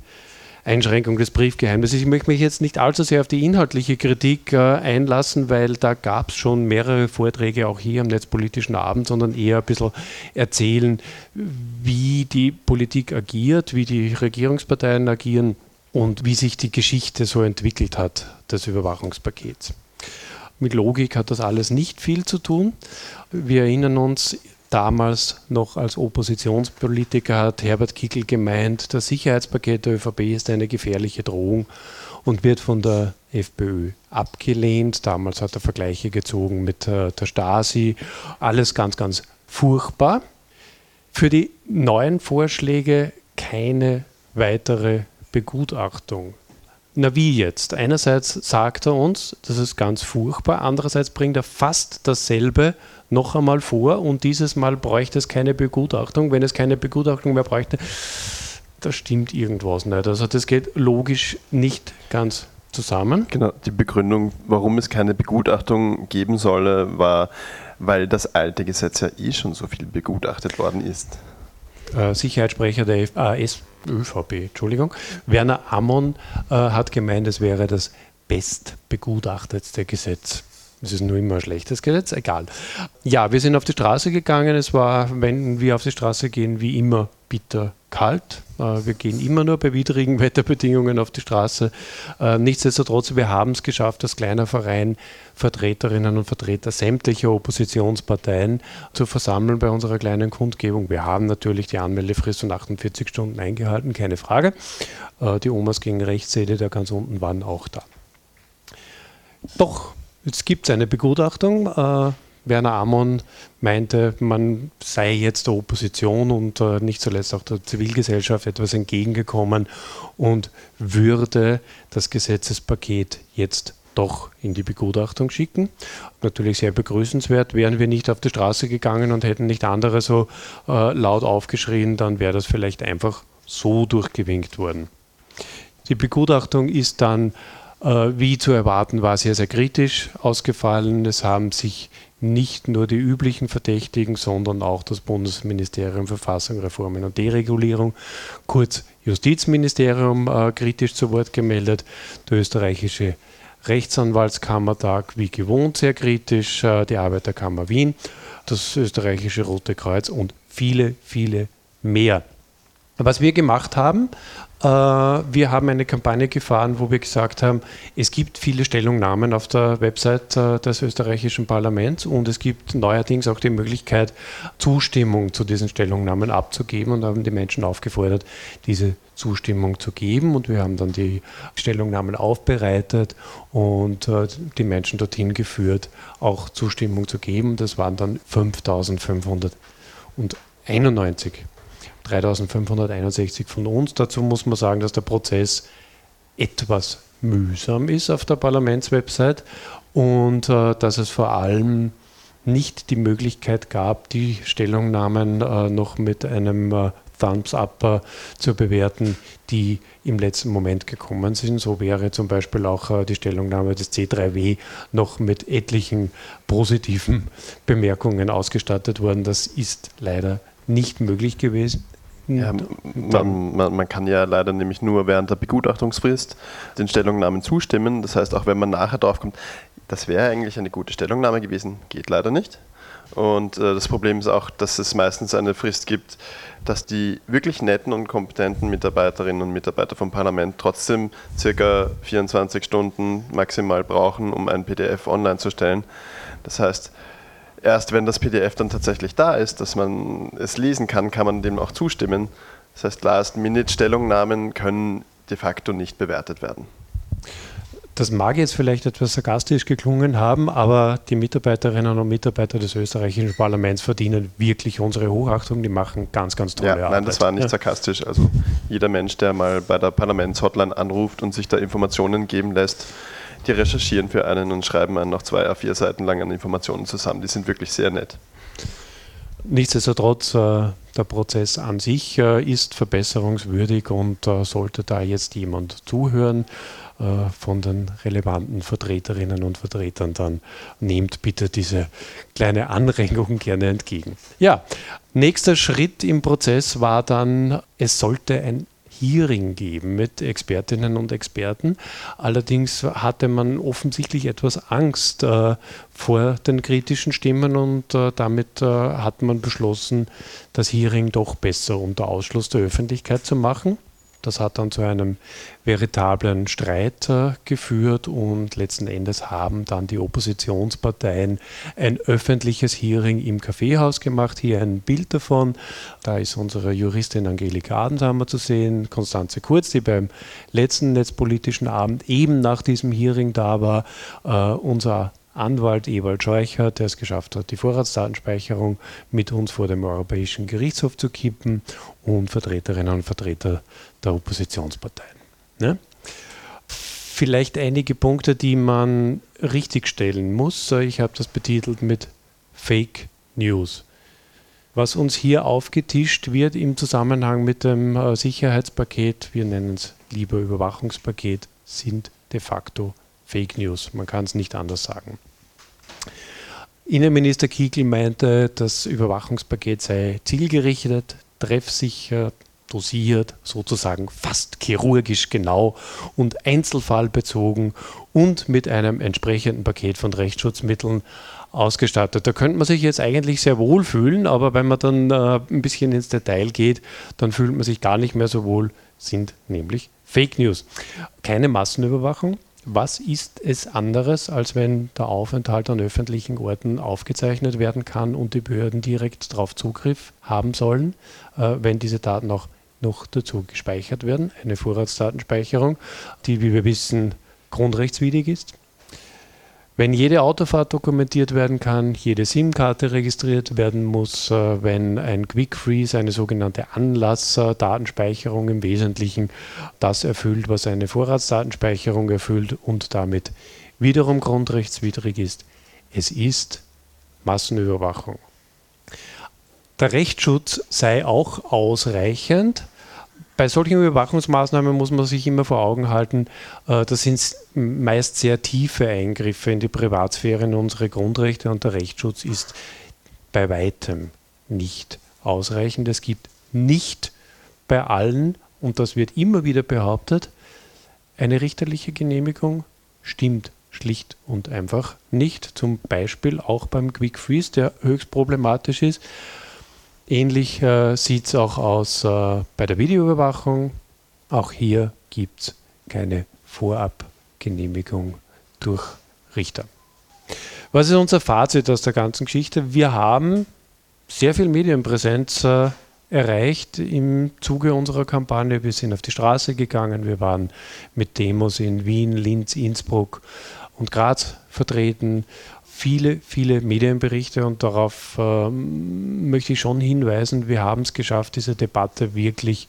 Einschränkung des Briefgeheimnisses. Ich möchte mich jetzt nicht allzu sehr auf die inhaltliche Kritik äh, einlassen, weil da gab es schon mehrere Vorträge auch hier am Netzpolitischen Abend, sondern eher ein bisschen erzählen, wie die Politik agiert, wie die Regierungsparteien agieren und wie sich die Geschichte so entwickelt hat des Überwachungspakets. Mit Logik hat das alles nicht viel zu tun. Wir erinnern uns, damals noch als Oppositionspolitiker hat Herbert Kickel gemeint, das Sicherheitspaket der ÖVP ist eine gefährliche Drohung und wird von der FPÖ abgelehnt. Damals hat er Vergleiche gezogen mit äh, der Stasi. Alles ganz, ganz furchtbar. Für die neuen Vorschläge keine weitere Begutachtung. na wie jetzt? Einerseits sagt er uns, das ist ganz furchtbar, andererseits bringt er fast dasselbe noch einmal vor und dieses Mal bräuchte es keine Begutachtung. Wenn es keine Begutachtung mehr bräuchte, da stimmt irgendwas nicht. Also das geht logisch nicht ganz zusammen. Genau, die Begründung, warum es keine Begutachtung geben solle, war, weil das alte Gesetz ja eh schon so viel begutachtet worden ist. Äh, Sicherheitssprecher der äh, ÖVP, Entschuldigung, Werner Ammon äh, hat gemeint, es wäre das bestbegutachtetste Gesetz. Es ist nur immer ein schlechtes Gesetz, egal. Ja, wir sind auf die Straße gegangen. Es war, wenn wir auf die Straße gehen, wie immer bitter kalt. Äh, wir gehen immer nur bei widrigen Wetterbedingungen auf die Straße. Äh, nichtsdestotrotz, wir haben es geschafft, als kleiner Verein Vertreterinnen und Vertreter sämtlicher Oppositionsparteien zu versammeln bei unserer kleinen Kundgebung. Wir haben natürlich die Anmeldefrist von 48 Stunden eingehalten, keine Frage. Äh, die Omas gegen Rechtssäle, da ganz unten waren auch da. Doch, jetzt gibt es eine Begutachtung. Werner Amon meinte, man sei jetzt der Opposition und äh, nicht zuletzt auch der Zivilgesellschaft etwas entgegengekommen und würde das Gesetzespaket jetzt doch in die Begutachtung schicken. Natürlich sehr begrüßenswert. Wären wir nicht auf die Straße gegangen und hätten nicht andere so äh, laut aufgeschrien, dann wäre das vielleicht einfach so durchgewinkt worden. Die Begutachtung ist dann, äh, wie zu erwarten war, sehr, sehr kritisch ausgefallen. Es haben sich nicht nur die üblichen Verdächtigen, sondern auch das Bundesministerium für Verfassung, Reformen und Deregulierung, kurz Justizministerium, äh, kritisch zu Wort gemeldet. Der österreichische Rechtsanwaltskammertag wie gewohnt sehr kritisch, äh, die Arbeiterkammer Wien, das österreichische Rote Kreuz und viele, viele mehr. Was wir gemacht haben, äh, wir haben eine Kampagne gefahren, wo wir gesagt haben, es gibt viele Stellungnahmen auf der Website äh, des österreichischen Parlaments und es gibt neuerdings auch die Möglichkeit, Zustimmung zu diesen Stellungnahmen abzugeben und haben die Menschen aufgefordert, diese Zustimmung zu geben. Und wir haben dann die Stellungnahmen aufbereitet und äh, die Menschen dorthin geführt, auch Zustimmung zu geben. Das waren dann 5591. 3561 von uns. Dazu muss man sagen, dass der Prozess etwas mühsam ist auf der Parlamentswebsite und äh, dass es vor allem nicht die Möglichkeit gab, die Stellungnahmen äh, noch mit einem äh, Thumbs Up äh, zu bewerten, die im letzten Moment gekommen sind. So wäre zum Beispiel auch äh, die Stellungnahme des C3W noch mit etlichen positiven Bemerkungen ausgestattet worden. Das ist leider nicht möglich gewesen. Ja, man, man, man, kann ja leider nämlich nur während der Begutachtungsfrist den Stellungnahmen zustimmen. Das heißt, auch wenn man nachher drauf kommt, das wäre eigentlich eine gute Stellungnahme gewesen, geht leider nicht. Und äh, das Problem ist auch, dass es meistens eine Frist gibt, dass die wirklich netten und kompetenten Mitarbeiterinnen und Mitarbeiter vom Parlament trotzdem circa 24 Stunden maximal brauchen, um ein PDF online zu stellen. Das heißt, erst wenn das PDF dann tatsächlich da ist, dass man es lesen kann, kann man dem auch zustimmen. Das heißt, Last-Minute-Stellungnahmen können de facto nicht bewertet werden. Das mag jetzt vielleicht etwas sarkastisch geklungen haben, aber die Mitarbeiterinnen und Mitarbeiter des österreichischen Parlaments verdienen wirklich unsere Hochachtung. Die machen ganz, ganz tolle ja, Arbeit. Nein, das war nicht ja. sarkastisch. Also jeder Mensch, der mal bei der Parlamentshotline anruft und sich da Informationen geben lässt, die recherchieren für einen und schreiben einen noch zwei A4 Seiten lang an Informationen zusammen. Die sind wirklich sehr nett. Nichtsdestotrotz, äh, der Prozess an sich äh, ist verbesserungswürdig und äh, sollte da jetzt jemand zuhören äh, von den relevanten Vertreterinnen und Vertretern, dann nehmt bitte diese kleine Anregung gerne entgegen. Ja, nächster Schritt im Prozess war dann, es sollte ein Hearing geben mit Expertinnen und Experten. Allerdings hatte man offensichtlich etwas Angst äh, vor den kritischen Stimmen und äh, damit äh, hat man beschlossen, das Hearing doch besser unter Ausschluss der Öffentlichkeit zu machen. Das hat dann zu einem veritablen Streit äh, geführt und letzten Endes haben dann die Oppositionsparteien ein öffentliches Hearing im Kaffeehaus gemacht. Hier ein Bild davon. Da ist unsere Juristin Angelika Adensheimer zu sehen, Konstanze Kurz, die beim letzten netzpolitischen Abend eben nach diesem Hearing da war. Äh, unser Anwalt Ewald Scheucher, der es geschafft hat, die Vorratsdatenspeicherung mit uns vor dem Europäischen Gerichtshof zu kippen und Vertreterinnen und Vertreter der Oppositionsparteien. Ne? vielleicht einige Punkte, die man richtigstellen muss. Ich habe das betitelt mit Fake News. Was uns hier aufgetischt wird im Zusammenhang mit dem äh, Sicherheitspaket, wir nennen es lieber Überwachungspaket, sind de facto Fake News. Man kann es nicht anders sagen. Innenminister Kiekl meinte, das Überwachungspaket sei zielgerichtet, treffsicher, dosiert, sozusagen fast chirurgisch genau und einzelfallbezogen und mit einem entsprechenden Paket von Rechtsschutzmitteln ausgestattet. Da könnte man sich jetzt eigentlich sehr wohl fühlen, aber wenn man dann äh, ein bisschen ins Detail geht, dann fühlt man sich gar nicht mehr so wohl, sind nämlich Fake News. Keine Massenüberwachung, was ist es anderes, als wenn der Aufenthalt an öffentlichen Orten aufgezeichnet werden kann und die Behörden direkt darauf Zugriff haben sollen, äh, wenn diese Daten auch noch dazu gespeichert werden? Eine Vorratsdatenspeicherung, die, wie wir wissen, grundrechtswidrig ist. Wenn jede Autofahrt dokumentiert werden kann, jede SIM-Karte registriert werden muss, äh, wenn ein Quick Freeze, eine sogenannte Anlasser-Datenspeicherung im Wesentlichen das erfüllt, was eine Vorratsdatenspeicherung erfüllt und damit wiederum grundrechtswidrig ist. Es ist Massenüberwachung. Der Rechtsschutz sei auch ausreichend, bei solchen Überwachungsmaßnahmen muss man sich immer vor Augen halten, äh, das sind meist sehr tiefe Eingriffe in die Privatsphäre, in unsere Grundrechte und der Rechtsschutz ist bei weitem nicht ausreichend. Es gibt nicht bei allen, und das wird immer wieder behauptet, eine richterliche Genehmigung stimmt schlicht und einfach nicht. Zum Beispiel auch beim Quick Freeze, der höchst problematisch ist. Ähnlich äh, sieht es auch aus äh, bei der Videoüberwachung. Auch hier gibt es keine Vorabgenehmigung durch Richter. Was ist unser Fazit aus der ganzen Geschichte? Wir haben sehr viel Medienpräsenz äh, erreicht im Zuge unserer Kampagne. Wir sind auf die Straße gegangen, wir waren mit Demos in Wien, Linz, Innsbruck und Graz vertreten viele, viele Medienberichte und darauf ähm, möchte ich schon hinweisen, wir haben es geschafft, diese Debatte wirklich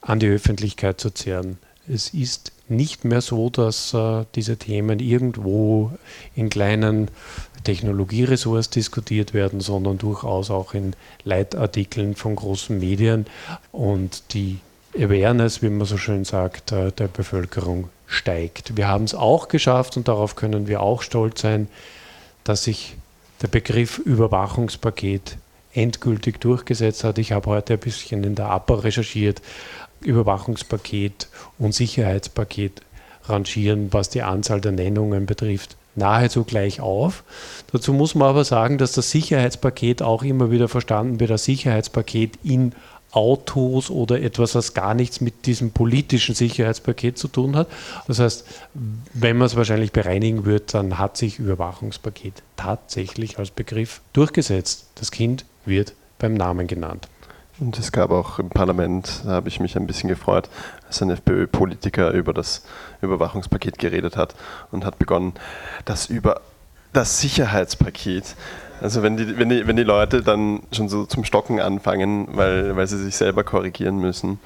an die Öffentlichkeit zu zehren. Es ist nicht mehr so, dass äh, diese Themen irgendwo in kleinen Technologieressorts diskutiert werden, sondern durchaus auch in Leitartikeln von großen Medien und die Awareness, wie man so schön sagt, äh, der Bevölkerung steigt. Wir haben es auch geschafft und darauf können wir auch stolz sein, dass sich der Begriff Überwachungspaket endgültig durchgesetzt hat. Ich habe heute ein bisschen in der APA recherchiert. Überwachungspaket und Sicherheitspaket rangieren, was die Anzahl der Nennungen betrifft, nahezu gleich auf. Dazu muss man aber sagen, dass das Sicherheitspaket auch immer wieder verstanden wird als Sicherheitspaket in Autos oder etwas, was gar nichts mit diesem politischen Sicherheitspaket zu tun hat. Das heißt, wenn man es wahrscheinlich bereinigen wird, dann hat sich Überwachungspaket tatsächlich als Begriff durchgesetzt. Das Kind wird beim Namen genannt. Und es gab auch im Parlament, da habe ich mich ein bisschen gefreut, als ein FPÖ-Politiker über das Überwachungspaket geredet hat und hat begonnen, das über das Sicherheitspaket also wenn die, wenn die, wenn die Leute dann schon so zum Stocken anfangen, weil, weil sie sich selber korrigieren müssen,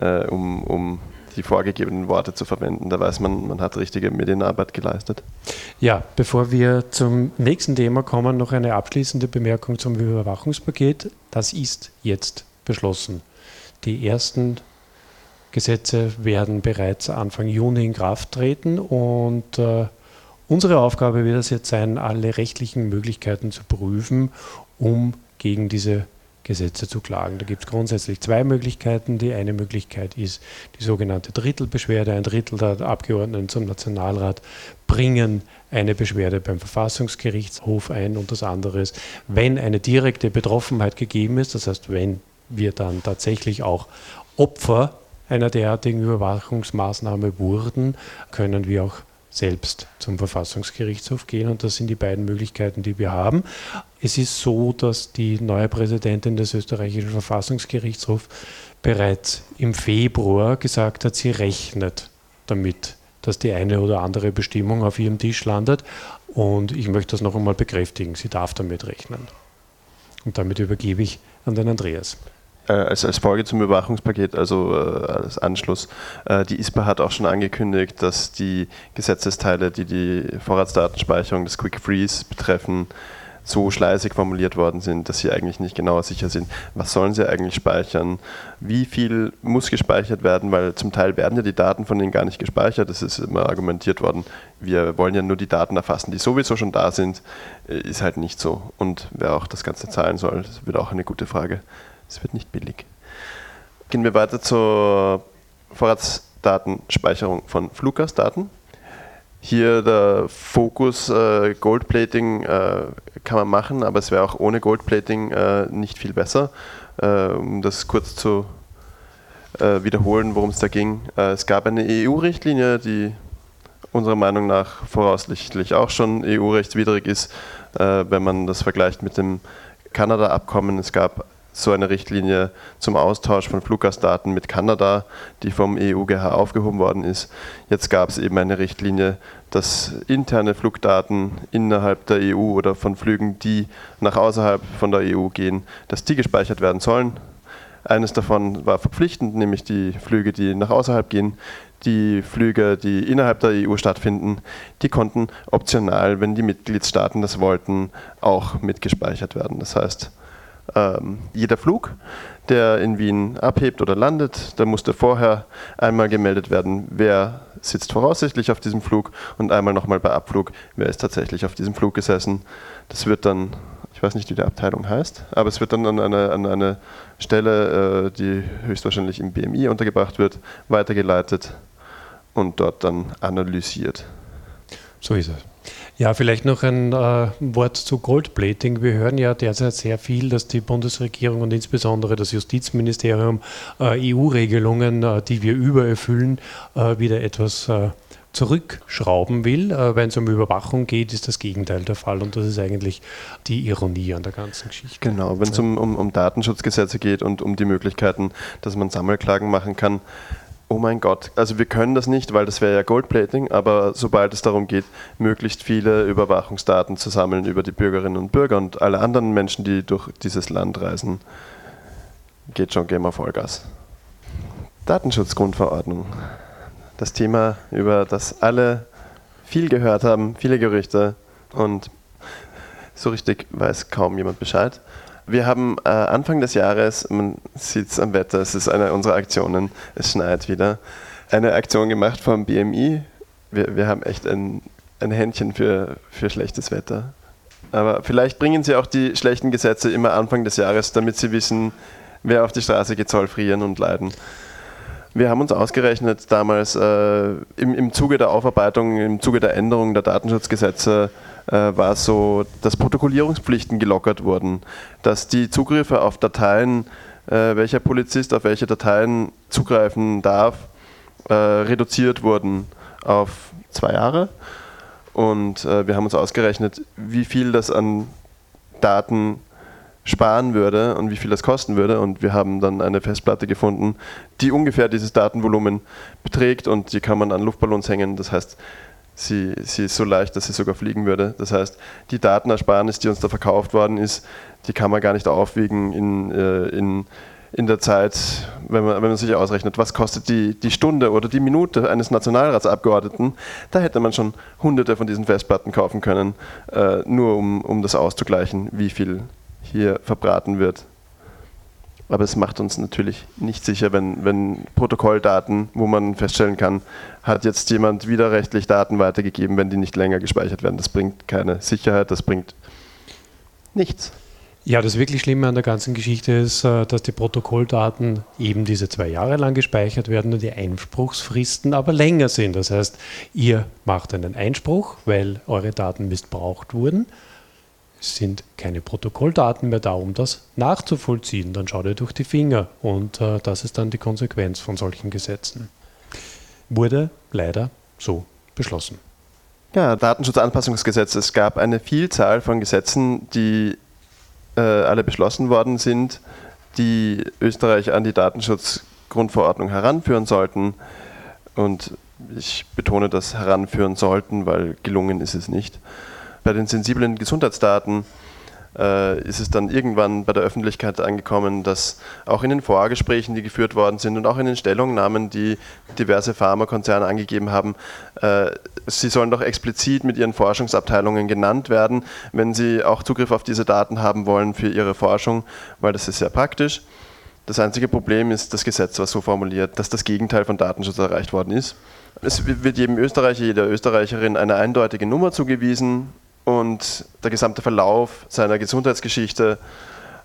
äh, um, um die vorgegebenen Worte zu verwenden, da weiß man, man hat richtige Medienarbeit geleistet. Ja, bevor wir zum nächsten Thema kommen, noch eine abschließende Bemerkung zum Überwachungspaket. Das ist jetzt beschlossen. Die ersten Gesetze werden bereits Anfang Juni in Kraft treten und äh, Unsere Aufgabe wird es jetzt sein, alle rechtlichen Möglichkeiten zu prüfen, um gegen diese Gesetze zu klagen. Da gibt es grundsätzlich zwei Möglichkeiten. Die eine Möglichkeit ist die sogenannte Drittelbeschwerde. Ein Drittel der Abgeordneten zum Nationalrat bringen eine Beschwerde beim Verfassungsgerichtshof ein und das andere ist, wenn eine direkte Betroffenheit gegeben ist, das heißt, wenn wir dann tatsächlich auch Opfer einer derartigen Überwachungsmaßnahme wurden, können wir auch selbst zum Verfassungsgerichtshof gehen. Und das sind die beiden Möglichkeiten, die wir haben. Es ist so, dass die neue Präsidentin des österreichischen Verfassungsgerichtshofs bereits im Februar gesagt hat, sie rechnet damit, dass die eine oder andere Bestimmung auf ihrem Tisch landet. Und ich möchte das noch einmal bekräftigen. Sie darf damit rechnen. Und damit übergebe ich an den Andreas. Äh, als, als Folge zum Überwachungspaket, also äh, als Anschluss. Äh, die ISPA hat auch schon angekündigt, dass die Gesetzesteile, die die Vorratsdatenspeicherung des Quick Freeze betreffen, so schleißig formuliert worden sind, dass sie eigentlich nicht genauer sicher sind, was sollen sie eigentlich speichern, wie viel muss gespeichert werden, weil zum Teil werden ja die Daten von ihnen gar nicht gespeichert. Das ist immer argumentiert worden, wir wollen ja nur die Daten erfassen, die sowieso schon da sind, äh, ist halt nicht so. Und wer auch das Ganze zahlen soll, das wird auch eine gute Frage. Es wird nicht billig. Gehen wir weiter zur Vorratsdatenspeicherung von Fluggastdaten. Hier der Fokus äh, Goldplating äh, kann man machen, aber es wäre auch ohne Goldplating äh, nicht viel besser. Äh, um das kurz zu äh, wiederholen, worum es da ging. Äh, es gab eine EU-Richtlinie, die unserer Meinung nach voraussichtlich auch schon EU-rechtswidrig ist, wenn man das vergleicht mit dem Kanada-Abkommen. Es gab so eine Richtlinie zum Austausch von Fluggastdaten mit Kanada, die vom EUGH aufgehoben worden ist. Jetzt gab es eben eine Richtlinie, dass interne Flugdaten innerhalb der EU oder von Flügen, die nach außerhalb von der EU gehen, dass die gespeichert werden sollen. Eines davon war verpflichtend, nämlich die Flüge, die nach außerhalb gehen. Die Flüge, die innerhalb der EU stattfinden, die konnten optional, wenn die Mitgliedstaaten das wollten, auch mitgespeichert werden. Das heißt, ähm, jeder Flug, der in Wien abhebt oder landet, da musste vorher einmal gemeldet werden, wer sitzt voraussichtlich auf diesem Flug und einmal nochmal bei Abflug, wer ist tatsächlich auf diesem Flug gesessen. Das wird dann, ich weiß nicht, wie die Abteilung heißt, aber es wird dann an eine, an eine Stelle, äh, die höchstwahrscheinlich im BMI untergebracht wird, weitergeleitet und dort dann analysiert. So ist es. Ja, vielleicht noch ein äh, Wort zu Goldplating. Wir hören ja derzeit sehr viel, dass die Bundesregierung und insbesondere das Justizministerium äh, EU-Regelungen, äh, die wir übererfüllen, äh, wieder etwas äh, zurückschrauben will. Äh, wenn es um Überwachung geht, ist das Gegenteil der Fall und das ist eigentlich die Ironie an der ganzen Geschichte. Genau, wenn es um, um, um Datenschutzgesetze geht und um die Möglichkeiten, dass man Sammelklagen machen kann, oh mein Gott, also wir können das nicht, weil das wäre ja Goldplating, aber sobald es darum geht, möglichst viele Überwachungsdaten zu sammeln über die Bürgerinnen und Bürger und alle anderen Menschen, die durch dieses Land reisen, geht schon Gamer Vollgas. Datenschutzgrundverordnung. Das Thema, über das alle viel gehört haben, viele Gerüchte und so richtig weiß kaum jemand Bescheid. Wir haben äh, Anfang des Jahres, man sieht es am Wetter, es ist eine unserer Aktionen, es schneit wieder, eine Aktion gemacht vom BMI. Wir, wir haben echt ein, ein Händchen für, für schlechtes Wetter. Aber vielleicht bringen Sie auch die schlechten Gesetze immer Anfang des Jahres, damit Sie wissen, wer auf die Straße geht, soll frieren und leiden. Wir haben uns ausgerechnet damals äh, im, im Zuge der Aufarbeitung, im Zuge der Änderung der Datenschutzgesetze, war so, dass Protokollierungspflichten gelockert wurden, dass die Zugriffe auf Dateien, äh, welcher Polizist auf welche Dateien zugreifen darf, äh, reduziert wurden auf zwei Jahre. Und äh, wir haben uns ausgerechnet, wie viel das an Daten sparen würde und wie viel das kosten würde. Und wir haben dann eine Festplatte gefunden, die ungefähr dieses Datenvolumen beträgt und die kann man an Luftballons hängen. Das heißt, Sie, sie ist so leicht, dass sie sogar fliegen würde. Das heißt, die Datenersparnis, die uns da verkauft worden ist, die kann man gar nicht aufwiegen in, äh, in, in der Zeit, wenn man, wenn man sich ausrechnet, was kostet die, die Stunde oder die Minute eines Nationalratsabgeordneten. Da hätte man schon hunderte von diesen Festplatten kaufen können, äh, nur um, um das auszugleichen, wie viel hier verbraten wird. Aber es macht uns natürlich nicht sicher, wenn, wenn Protokolldaten, wo man feststellen kann, hat jetzt jemand widerrechtlich Daten weitergegeben, wenn die nicht länger gespeichert werden. Das bringt keine Sicherheit, das bringt nichts. Ja, das wirklich Schlimme an der ganzen Geschichte ist, äh, dass die Protokolldaten eben diese zwei Jahre lang gespeichert werden und die Einspruchsfristen aber länger sind. Das heißt, ihr macht einen Einspruch, weil eure Daten missbraucht wurden sind keine Protokolldaten mehr da, um das nachzuvollziehen. Dann schaut ihr durch die Finger und äh, das ist dann die Konsequenz von solchen Gesetzen. Wurde leider so beschlossen. Ja, Datenschutzanpassungsgesetz. Es gab eine Vielzahl von Gesetzen, die äh, alle beschlossen worden sind, die Österreich an die Datenschutzgrundverordnung heranführen sollten. Und ich betone das heranführen sollten, weil gelungen ist es nicht bei den sensiblen Gesundheitsdaten äh, ist es dann irgendwann bei der Öffentlichkeit angekommen, dass auch in den Vorgesprächen, die geführt worden sind und auch in den Stellungnahmen, die diverse Pharmakonzerne angegeben haben, äh, sie sollen doch explizit mit ihren Forschungsabteilungen genannt werden, wenn sie auch Zugriff auf diese Daten haben wollen für ihre Forschung, weil das ist sehr praktisch. Das einzige Problem ist das Gesetz, was so formuliert, dass das Gegenteil von Datenschutz erreicht worden ist. Es wird jedem Österreicher, jeder Österreicherin eine eindeutige Nummer zugewiesen und der gesamte Verlauf seiner Gesundheitsgeschichte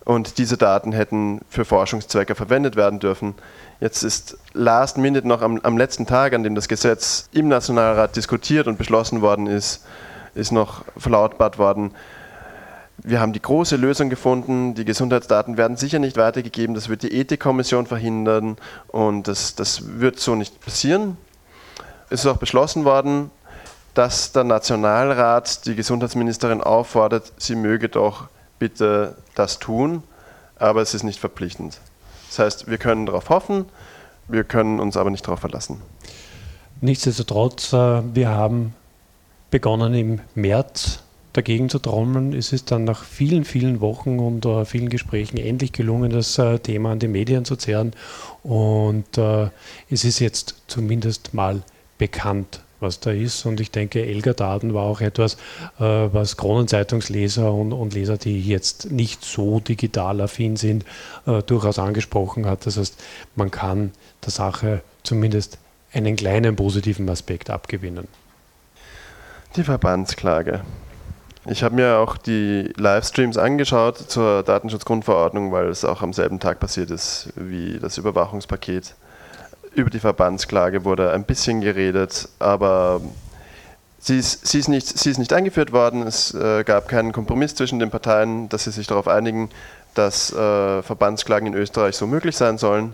und diese Daten hätten für Forschungszwecke verwendet werden dürfen. Jetzt ist last minute noch am, am letzten Tag, an dem das Gesetz im Nationalrat diskutiert und beschlossen worden ist, ist noch verlautbart worden, wir haben die große Lösung gefunden. Die Gesundheitsdaten werden sicher nicht weitergegeben. Das wird die Ethikkommission verhindern und das, das wird so nicht passieren. Es ist auch beschlossen worden, dass der Nationalrat die Gesundheitsministerin auffordert, sie möge doch bitte das tun, aber es ist nicht verpflichtend. Das heißt, wir können darauf hoffen, wir können uns aber nicht darauf verlassen. Nichtsdestotrotz, äh, wir haben begonnen im März dagegen zu trommeln. Es ist dann nach vielen, vielen Wochen und uh, vielen Gesprächen endlich gelungen, das uh, Thema an die Medien zu zerren. Und uh, es ist jetzt zumindest mal bekannt, was da ist. Und ich denke, Elga-Daten war auch etwas, was Kronenzeitungsleser und, und, Leser, die jetzt nicht so digital affin sind, durchaus angesprochen hat. Das heißt, man kann der Sache zumindest einen kleinen positiven Aspekt abgewinnen. Die Verbandsklage. Ich habe mir auch die Livestreams angeschaut zur Datenschutzgrundverordnung, weil es auch am selben Tag passiert ist wie das Überwachungspaket. Über die Verbandsklage wurde ein bisschen geredet, aber sie ist, sie ist, nicht, sie ist nicht eingeführt worden. Es äh, gab keinen Kompromiss zwischen den Parteien, dass sie sich darauf einigen, dass äh, Verbandsklagen in Österreich so möglich sein sollen.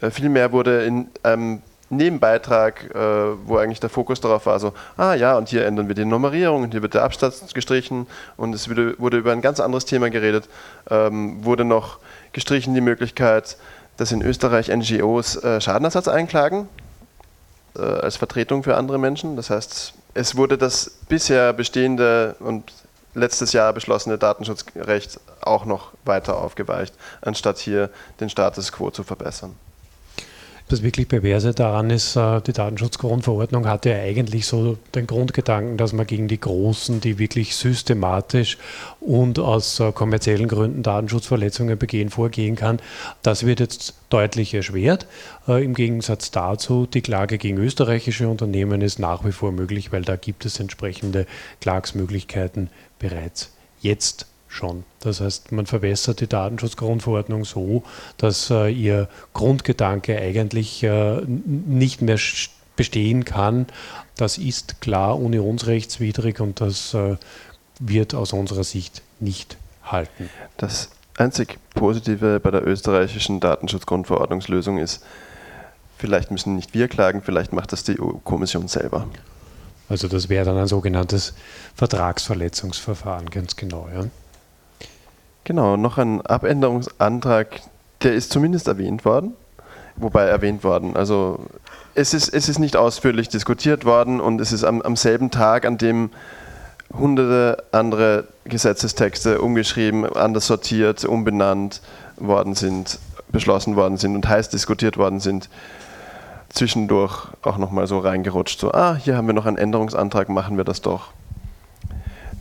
Äh, vielmehr wurde in einem Nebenbeitrag, äh, wo eigentlich der Fokus darauf war, so, ah ja, und hier ändern wir die Nummerierung und hier wird der Abstand gestrichen und es wurde, wurde über ein ganz anderes Thema geredet, ähm, wurde noch gestrichen die Möglichkeit, dass in Österreich NGOs äh, Schadenersatz einklagen äh, als Vertretung für andere Menschen. Das heißt, es wurde das bisher bestehende und letztes Jahr beschlossene Datenschutzrecht auch noch weiter aufgeweicht, anstatt hier den Status quo zu verbessern. Das wirklich Perverse daran ist, äh, die Datenschutzgrundverordnung hatte ja eigentlich so den Grundgedanken, dass man gegen die Großen, die wirklich systematisch und aus äh, kommerziellen Gründen Datenschutzverletzungen begehen, vorgehen kann. Das wird jetzt deutlich erschwert. Äh, Im Gegensatz dazu, die Klage gegen österreichische Unternehmen ist nach wie vor möglich, weil da gibt es entsprechende Klagsmöglichkeiten bereits jetzt schon. Das heißt, man verwässert die Datenschutzgrundverordnung so, dass äh, ihr Grundgedanke eigentlich äh, nicht mehr bestehen kann. Das ist klar unionsrechtswidrig und das äh, wird aus unserer Sicht nicht halten. Das einzig Positive bei der österreichischen Datenschutzgrundverordnungslösung ist, vielleicht müssen nicht wir klagen, vielleicht macht das die EU-Kommission selber. Also das wäre dann ein sogenanntes Vertragsverletzungsverfahren, ganz genau. Ja. Genau, noch ein Abänderungsantrag, der ist zumindest erwähnt worden. Wobei erwähnt worden. Also es ist, es ist nicht ausführlich diskutiert worden und es ist am, am selben Tag, an dem hunderte andere Gesetzestexte umgeschrieben, anders sortiert, umbenannt worden sind, beschlossen worden sind und heiß diskutiert worden sind, zwischendurch auch nochmal so reingerutscht. So, ah, hier haben wir noch einen Änderungsantrag, machen wir das doch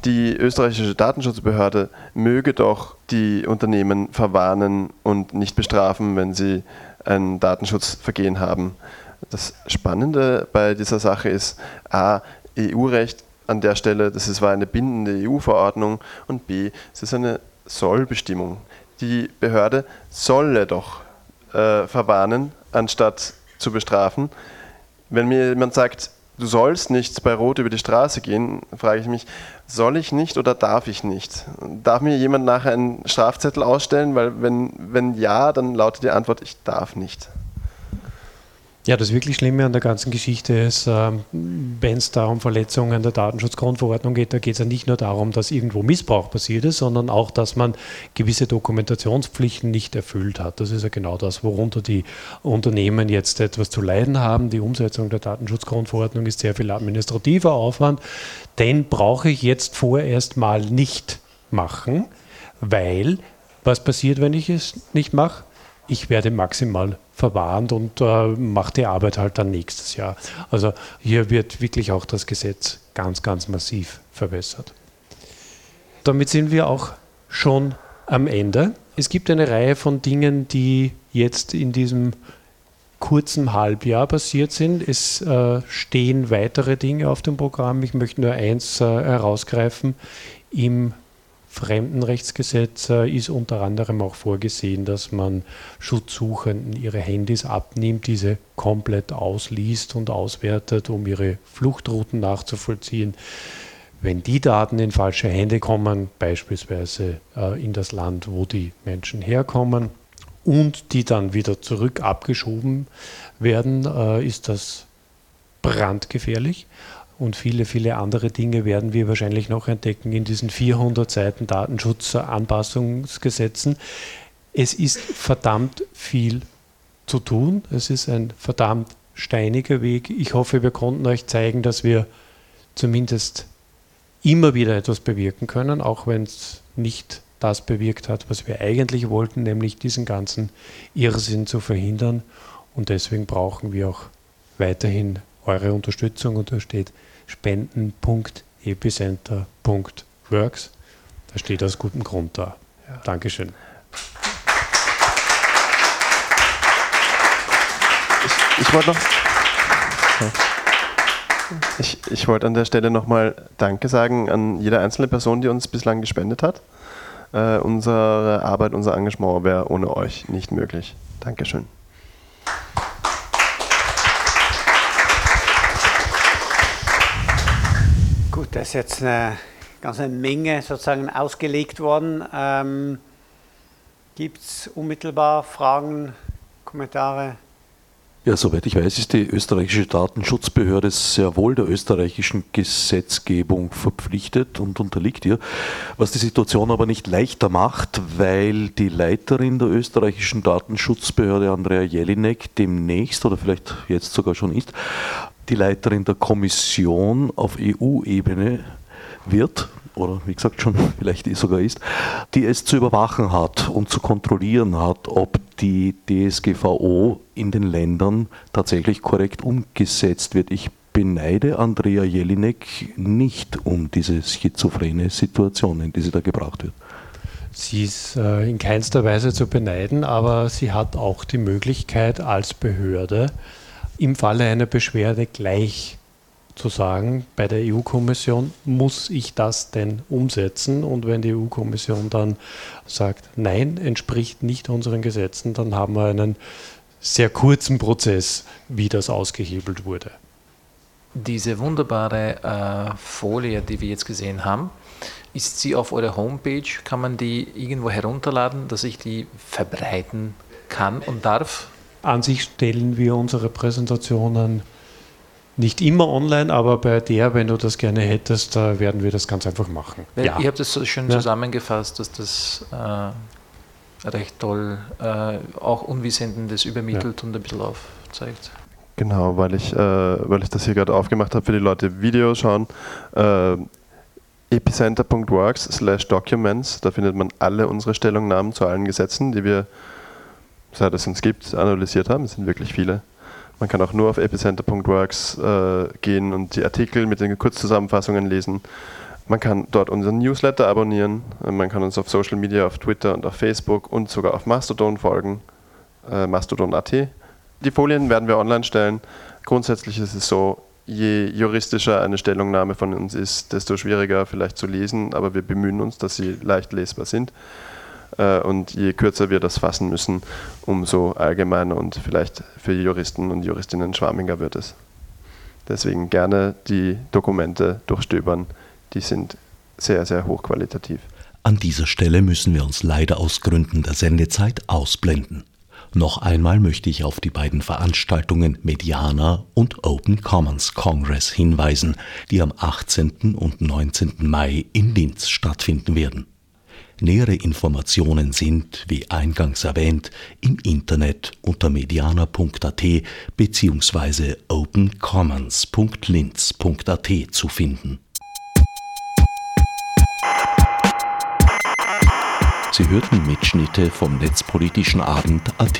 die österreichische Datenschutzbehörde möge doch die Unternehmen verwarnen und nicht bestrafen, wenn sie ein Datenschutzvergehen haben. Das Spannende bei dieser Sache ist, a, EU-Recht an der Stelle, das ist, war eine bindende EU-Verordnung und b, es ist eine Sollbestimmung. Die Behörde solle doch äh, verwarnen, anstatt zu bestrafen. Wenn mir jemand sagt, du sollst nicht bei Rot über die Straße gehen, frage ich mich, soll ich nicht oder darf ich nicht? Darf mir jemand nachher einen Strafzettel ausstellen? Weil wenn, wenn ja, dann lautet die Antwort, ich darf nicht. Ja, das wirklich Schlimme an der ganzen Geschichte ist, ähm, wenn es da um Verletzungen der Datenschutzgrundverordnung geht, da geht es ja nicht nur darum, dass irgendwo Missbrauch passiert ist, sondern auch, dass man gewisse Dokumentationspflichten nicht erfüllt hat. Das ist ja genau das, worunter die Unternehmen jetzt etwas zu leiden haben. Die Umsetzung der Datenschutzgrundverordnung ist sehr viel administrativer Aufwand. Den brauche ich jetzt vorerst mal nicht machen weil was passiert, wenn ich es nicht mache? Ich werde maximal verwarnt und äh, mache die Arbeit halt dann nächstes Jahr. Also hier wird wirklich auch das Gesetz ganz, ganz massiv verbessert. Damit sind wir auch schon am Ende. Es gibt eine Reihe von Dingen, die jetzt in diesem kurzen Halbjahr passiert sind. Es äh, stehen weitere Dinge auf dem Programm. Ich möchte nur eins äh, herausgreifen. Im Fremdenrechtsgesetz äh, ist unter anderem auch vorgesehen, dass man Schutzsuchenden ihre Handys abnimmt, diese komplett ausliest und auswertet, um ihre Fluchtrouten nachzuvollziehen. Wenn die Daten in falsche Hände kommen, beispielsweise äh, in das Land, wo die Menschen herkommen, und die dann wieder zurück abgeschoben werden, äh, ist das brandgefährlich. Und viele, viele andere Dinge werden wir wahrscheinlich noch entdecken in diesen 400 Seiten Datenschutzanpassungsgesetzen. Es ist verdammt viel zu tun. Es ist ein verdammt steiniger Weg. Ich hoffe, wir konnten euch zeigen, dass wir zumindest immer wieder etwas bewirken können, auch wenn es nicht das bewirkt hat, was wir eigentlich wollten, nämlich diesen ganzen Irrsinn zu verhindern. Und deswegen brauchen wir auch weiterhin eure Unterstützung. Und da steht spenden.epicenter.works. Da steht aus gutem Grund da. Ja. Dankeschön. Ich, ich wollte noch. Ich, ich wollte an der Stelle nochmal Danke sagen an jede einzelne Person, die uns bislang gespendet hat. Äh, unsere Arbeit, unser Engagement wäre ohne euch nicht möglich. Dankeschön. Gut, da ist jetzt eine ganze Menge sozusagen ausgelegt worden. Ähm, Gibt es unmittelbar Fragen, Kommentare? Ja, soweit ich weiß, ist die österreichische Datenschutzbehörde sehr wohl der österreichischen Gesetzgebung verpflichtet und unterliegt ihr, was die Situation aber nicht leichter macht, weil die Leiterin der österreichischen Datenschutzbehörde, Andrea Jelinek, demnächst oder vielleicht jetzt sogar schon ist, die Leiterin der Kommission auf EU-Ebene wird oder wie gesagt schon vielleicht sogar ist, die es zu überwachen hat und zu kontrollieren hat, ob die DSGVO in den Ländern tatsächlich korrekt umgesetzt wird. Ich beneide Andrea Jelinek nicht um diese schizophrene Situation, in die sie da gebracht wird. Sie ist äh, in keinster Weise zu beneiden, aber sie hat auch die Möglichkeit als Behörde im Falle einer Beschwerde gleich zu sagen, bei der EU-Kommission muss ich das denn umsetzen? Und wenn die EU-Kommission dann sagt, nein, entspricht nicht unseren Gesetzen, dann haben wir einen sehr kurzen Prozess, wie das ausgehebelt wurde. Diese wunderbare äh, Folie, die wir jetzt gesehen haben, ist sie auf eurer Homepage? Kann man die irgendwo herunterladen, dass ich die verbreiten kann und darf? An sich stellen wir unsere Präsentationen nicht immer online, aber bei der, wenn du das gerne hättest, da werden wir das ganz einfach machen. Ja. Ihr habt das so schön ja. zusammengefasst, dass das äh, recht toll äh, auch Unwissenden das übermittelt ja. und ein bisschen aufzeigt. Genau, weil ich, äh, weil ich das hier gerade aufgemacht habe für die Leute, die Videos schauen. Äh, epicenter.works slash documents, da findet man alle unsere Stellungnahmen zu allen Gesetzen, die wir, seit es uns gibt, analysiert haben. Es sind wirklich viele. Man kann auch nur auf epicenter.works äh, gehen und die Artikel mit den Kurzzusammenfassungen lesen. Man kann dort unseren Newsletter abonnieren. Äh, man kann uns auf Social Media, auf Twitter und auf Facebook und sogar auf Mastodon folgen. Äh, Mastodon.at. Die Folien werden wir online stellen. Grundsätzlich ist es so, je juristischer eine Stellungnahme von uns ist, desto schwieriger vielleicht zu lesen, aber wir bemühen uns, dass sie leicht lesbar sind. Äh, und je kürzer wir das fassen müssen, umso allgemeiner und vielleicht für Juristen und Juristinnen schwammiger wird es. Deswegen gerne die Dokumente durchstöbern. Die sind sehr, sehr hochqualitativ. An dieser Stelle müssen wir uns leider aus Gründen der Sendezeit ausblenden. Noch einmal möchte ich auf die beiden Veranstaltungen Mediana und Open Commons Congress hinweisen, die am 18. und 19. Mai in Linz stattfinden werden. Nähere Informationen sind, wie eingangs erwähnt, im Internet unter mediana.at bzw. opencommons.linz.at zu finden. Sie hörten Mitschnitte vom Netzpolitischen Abend AT.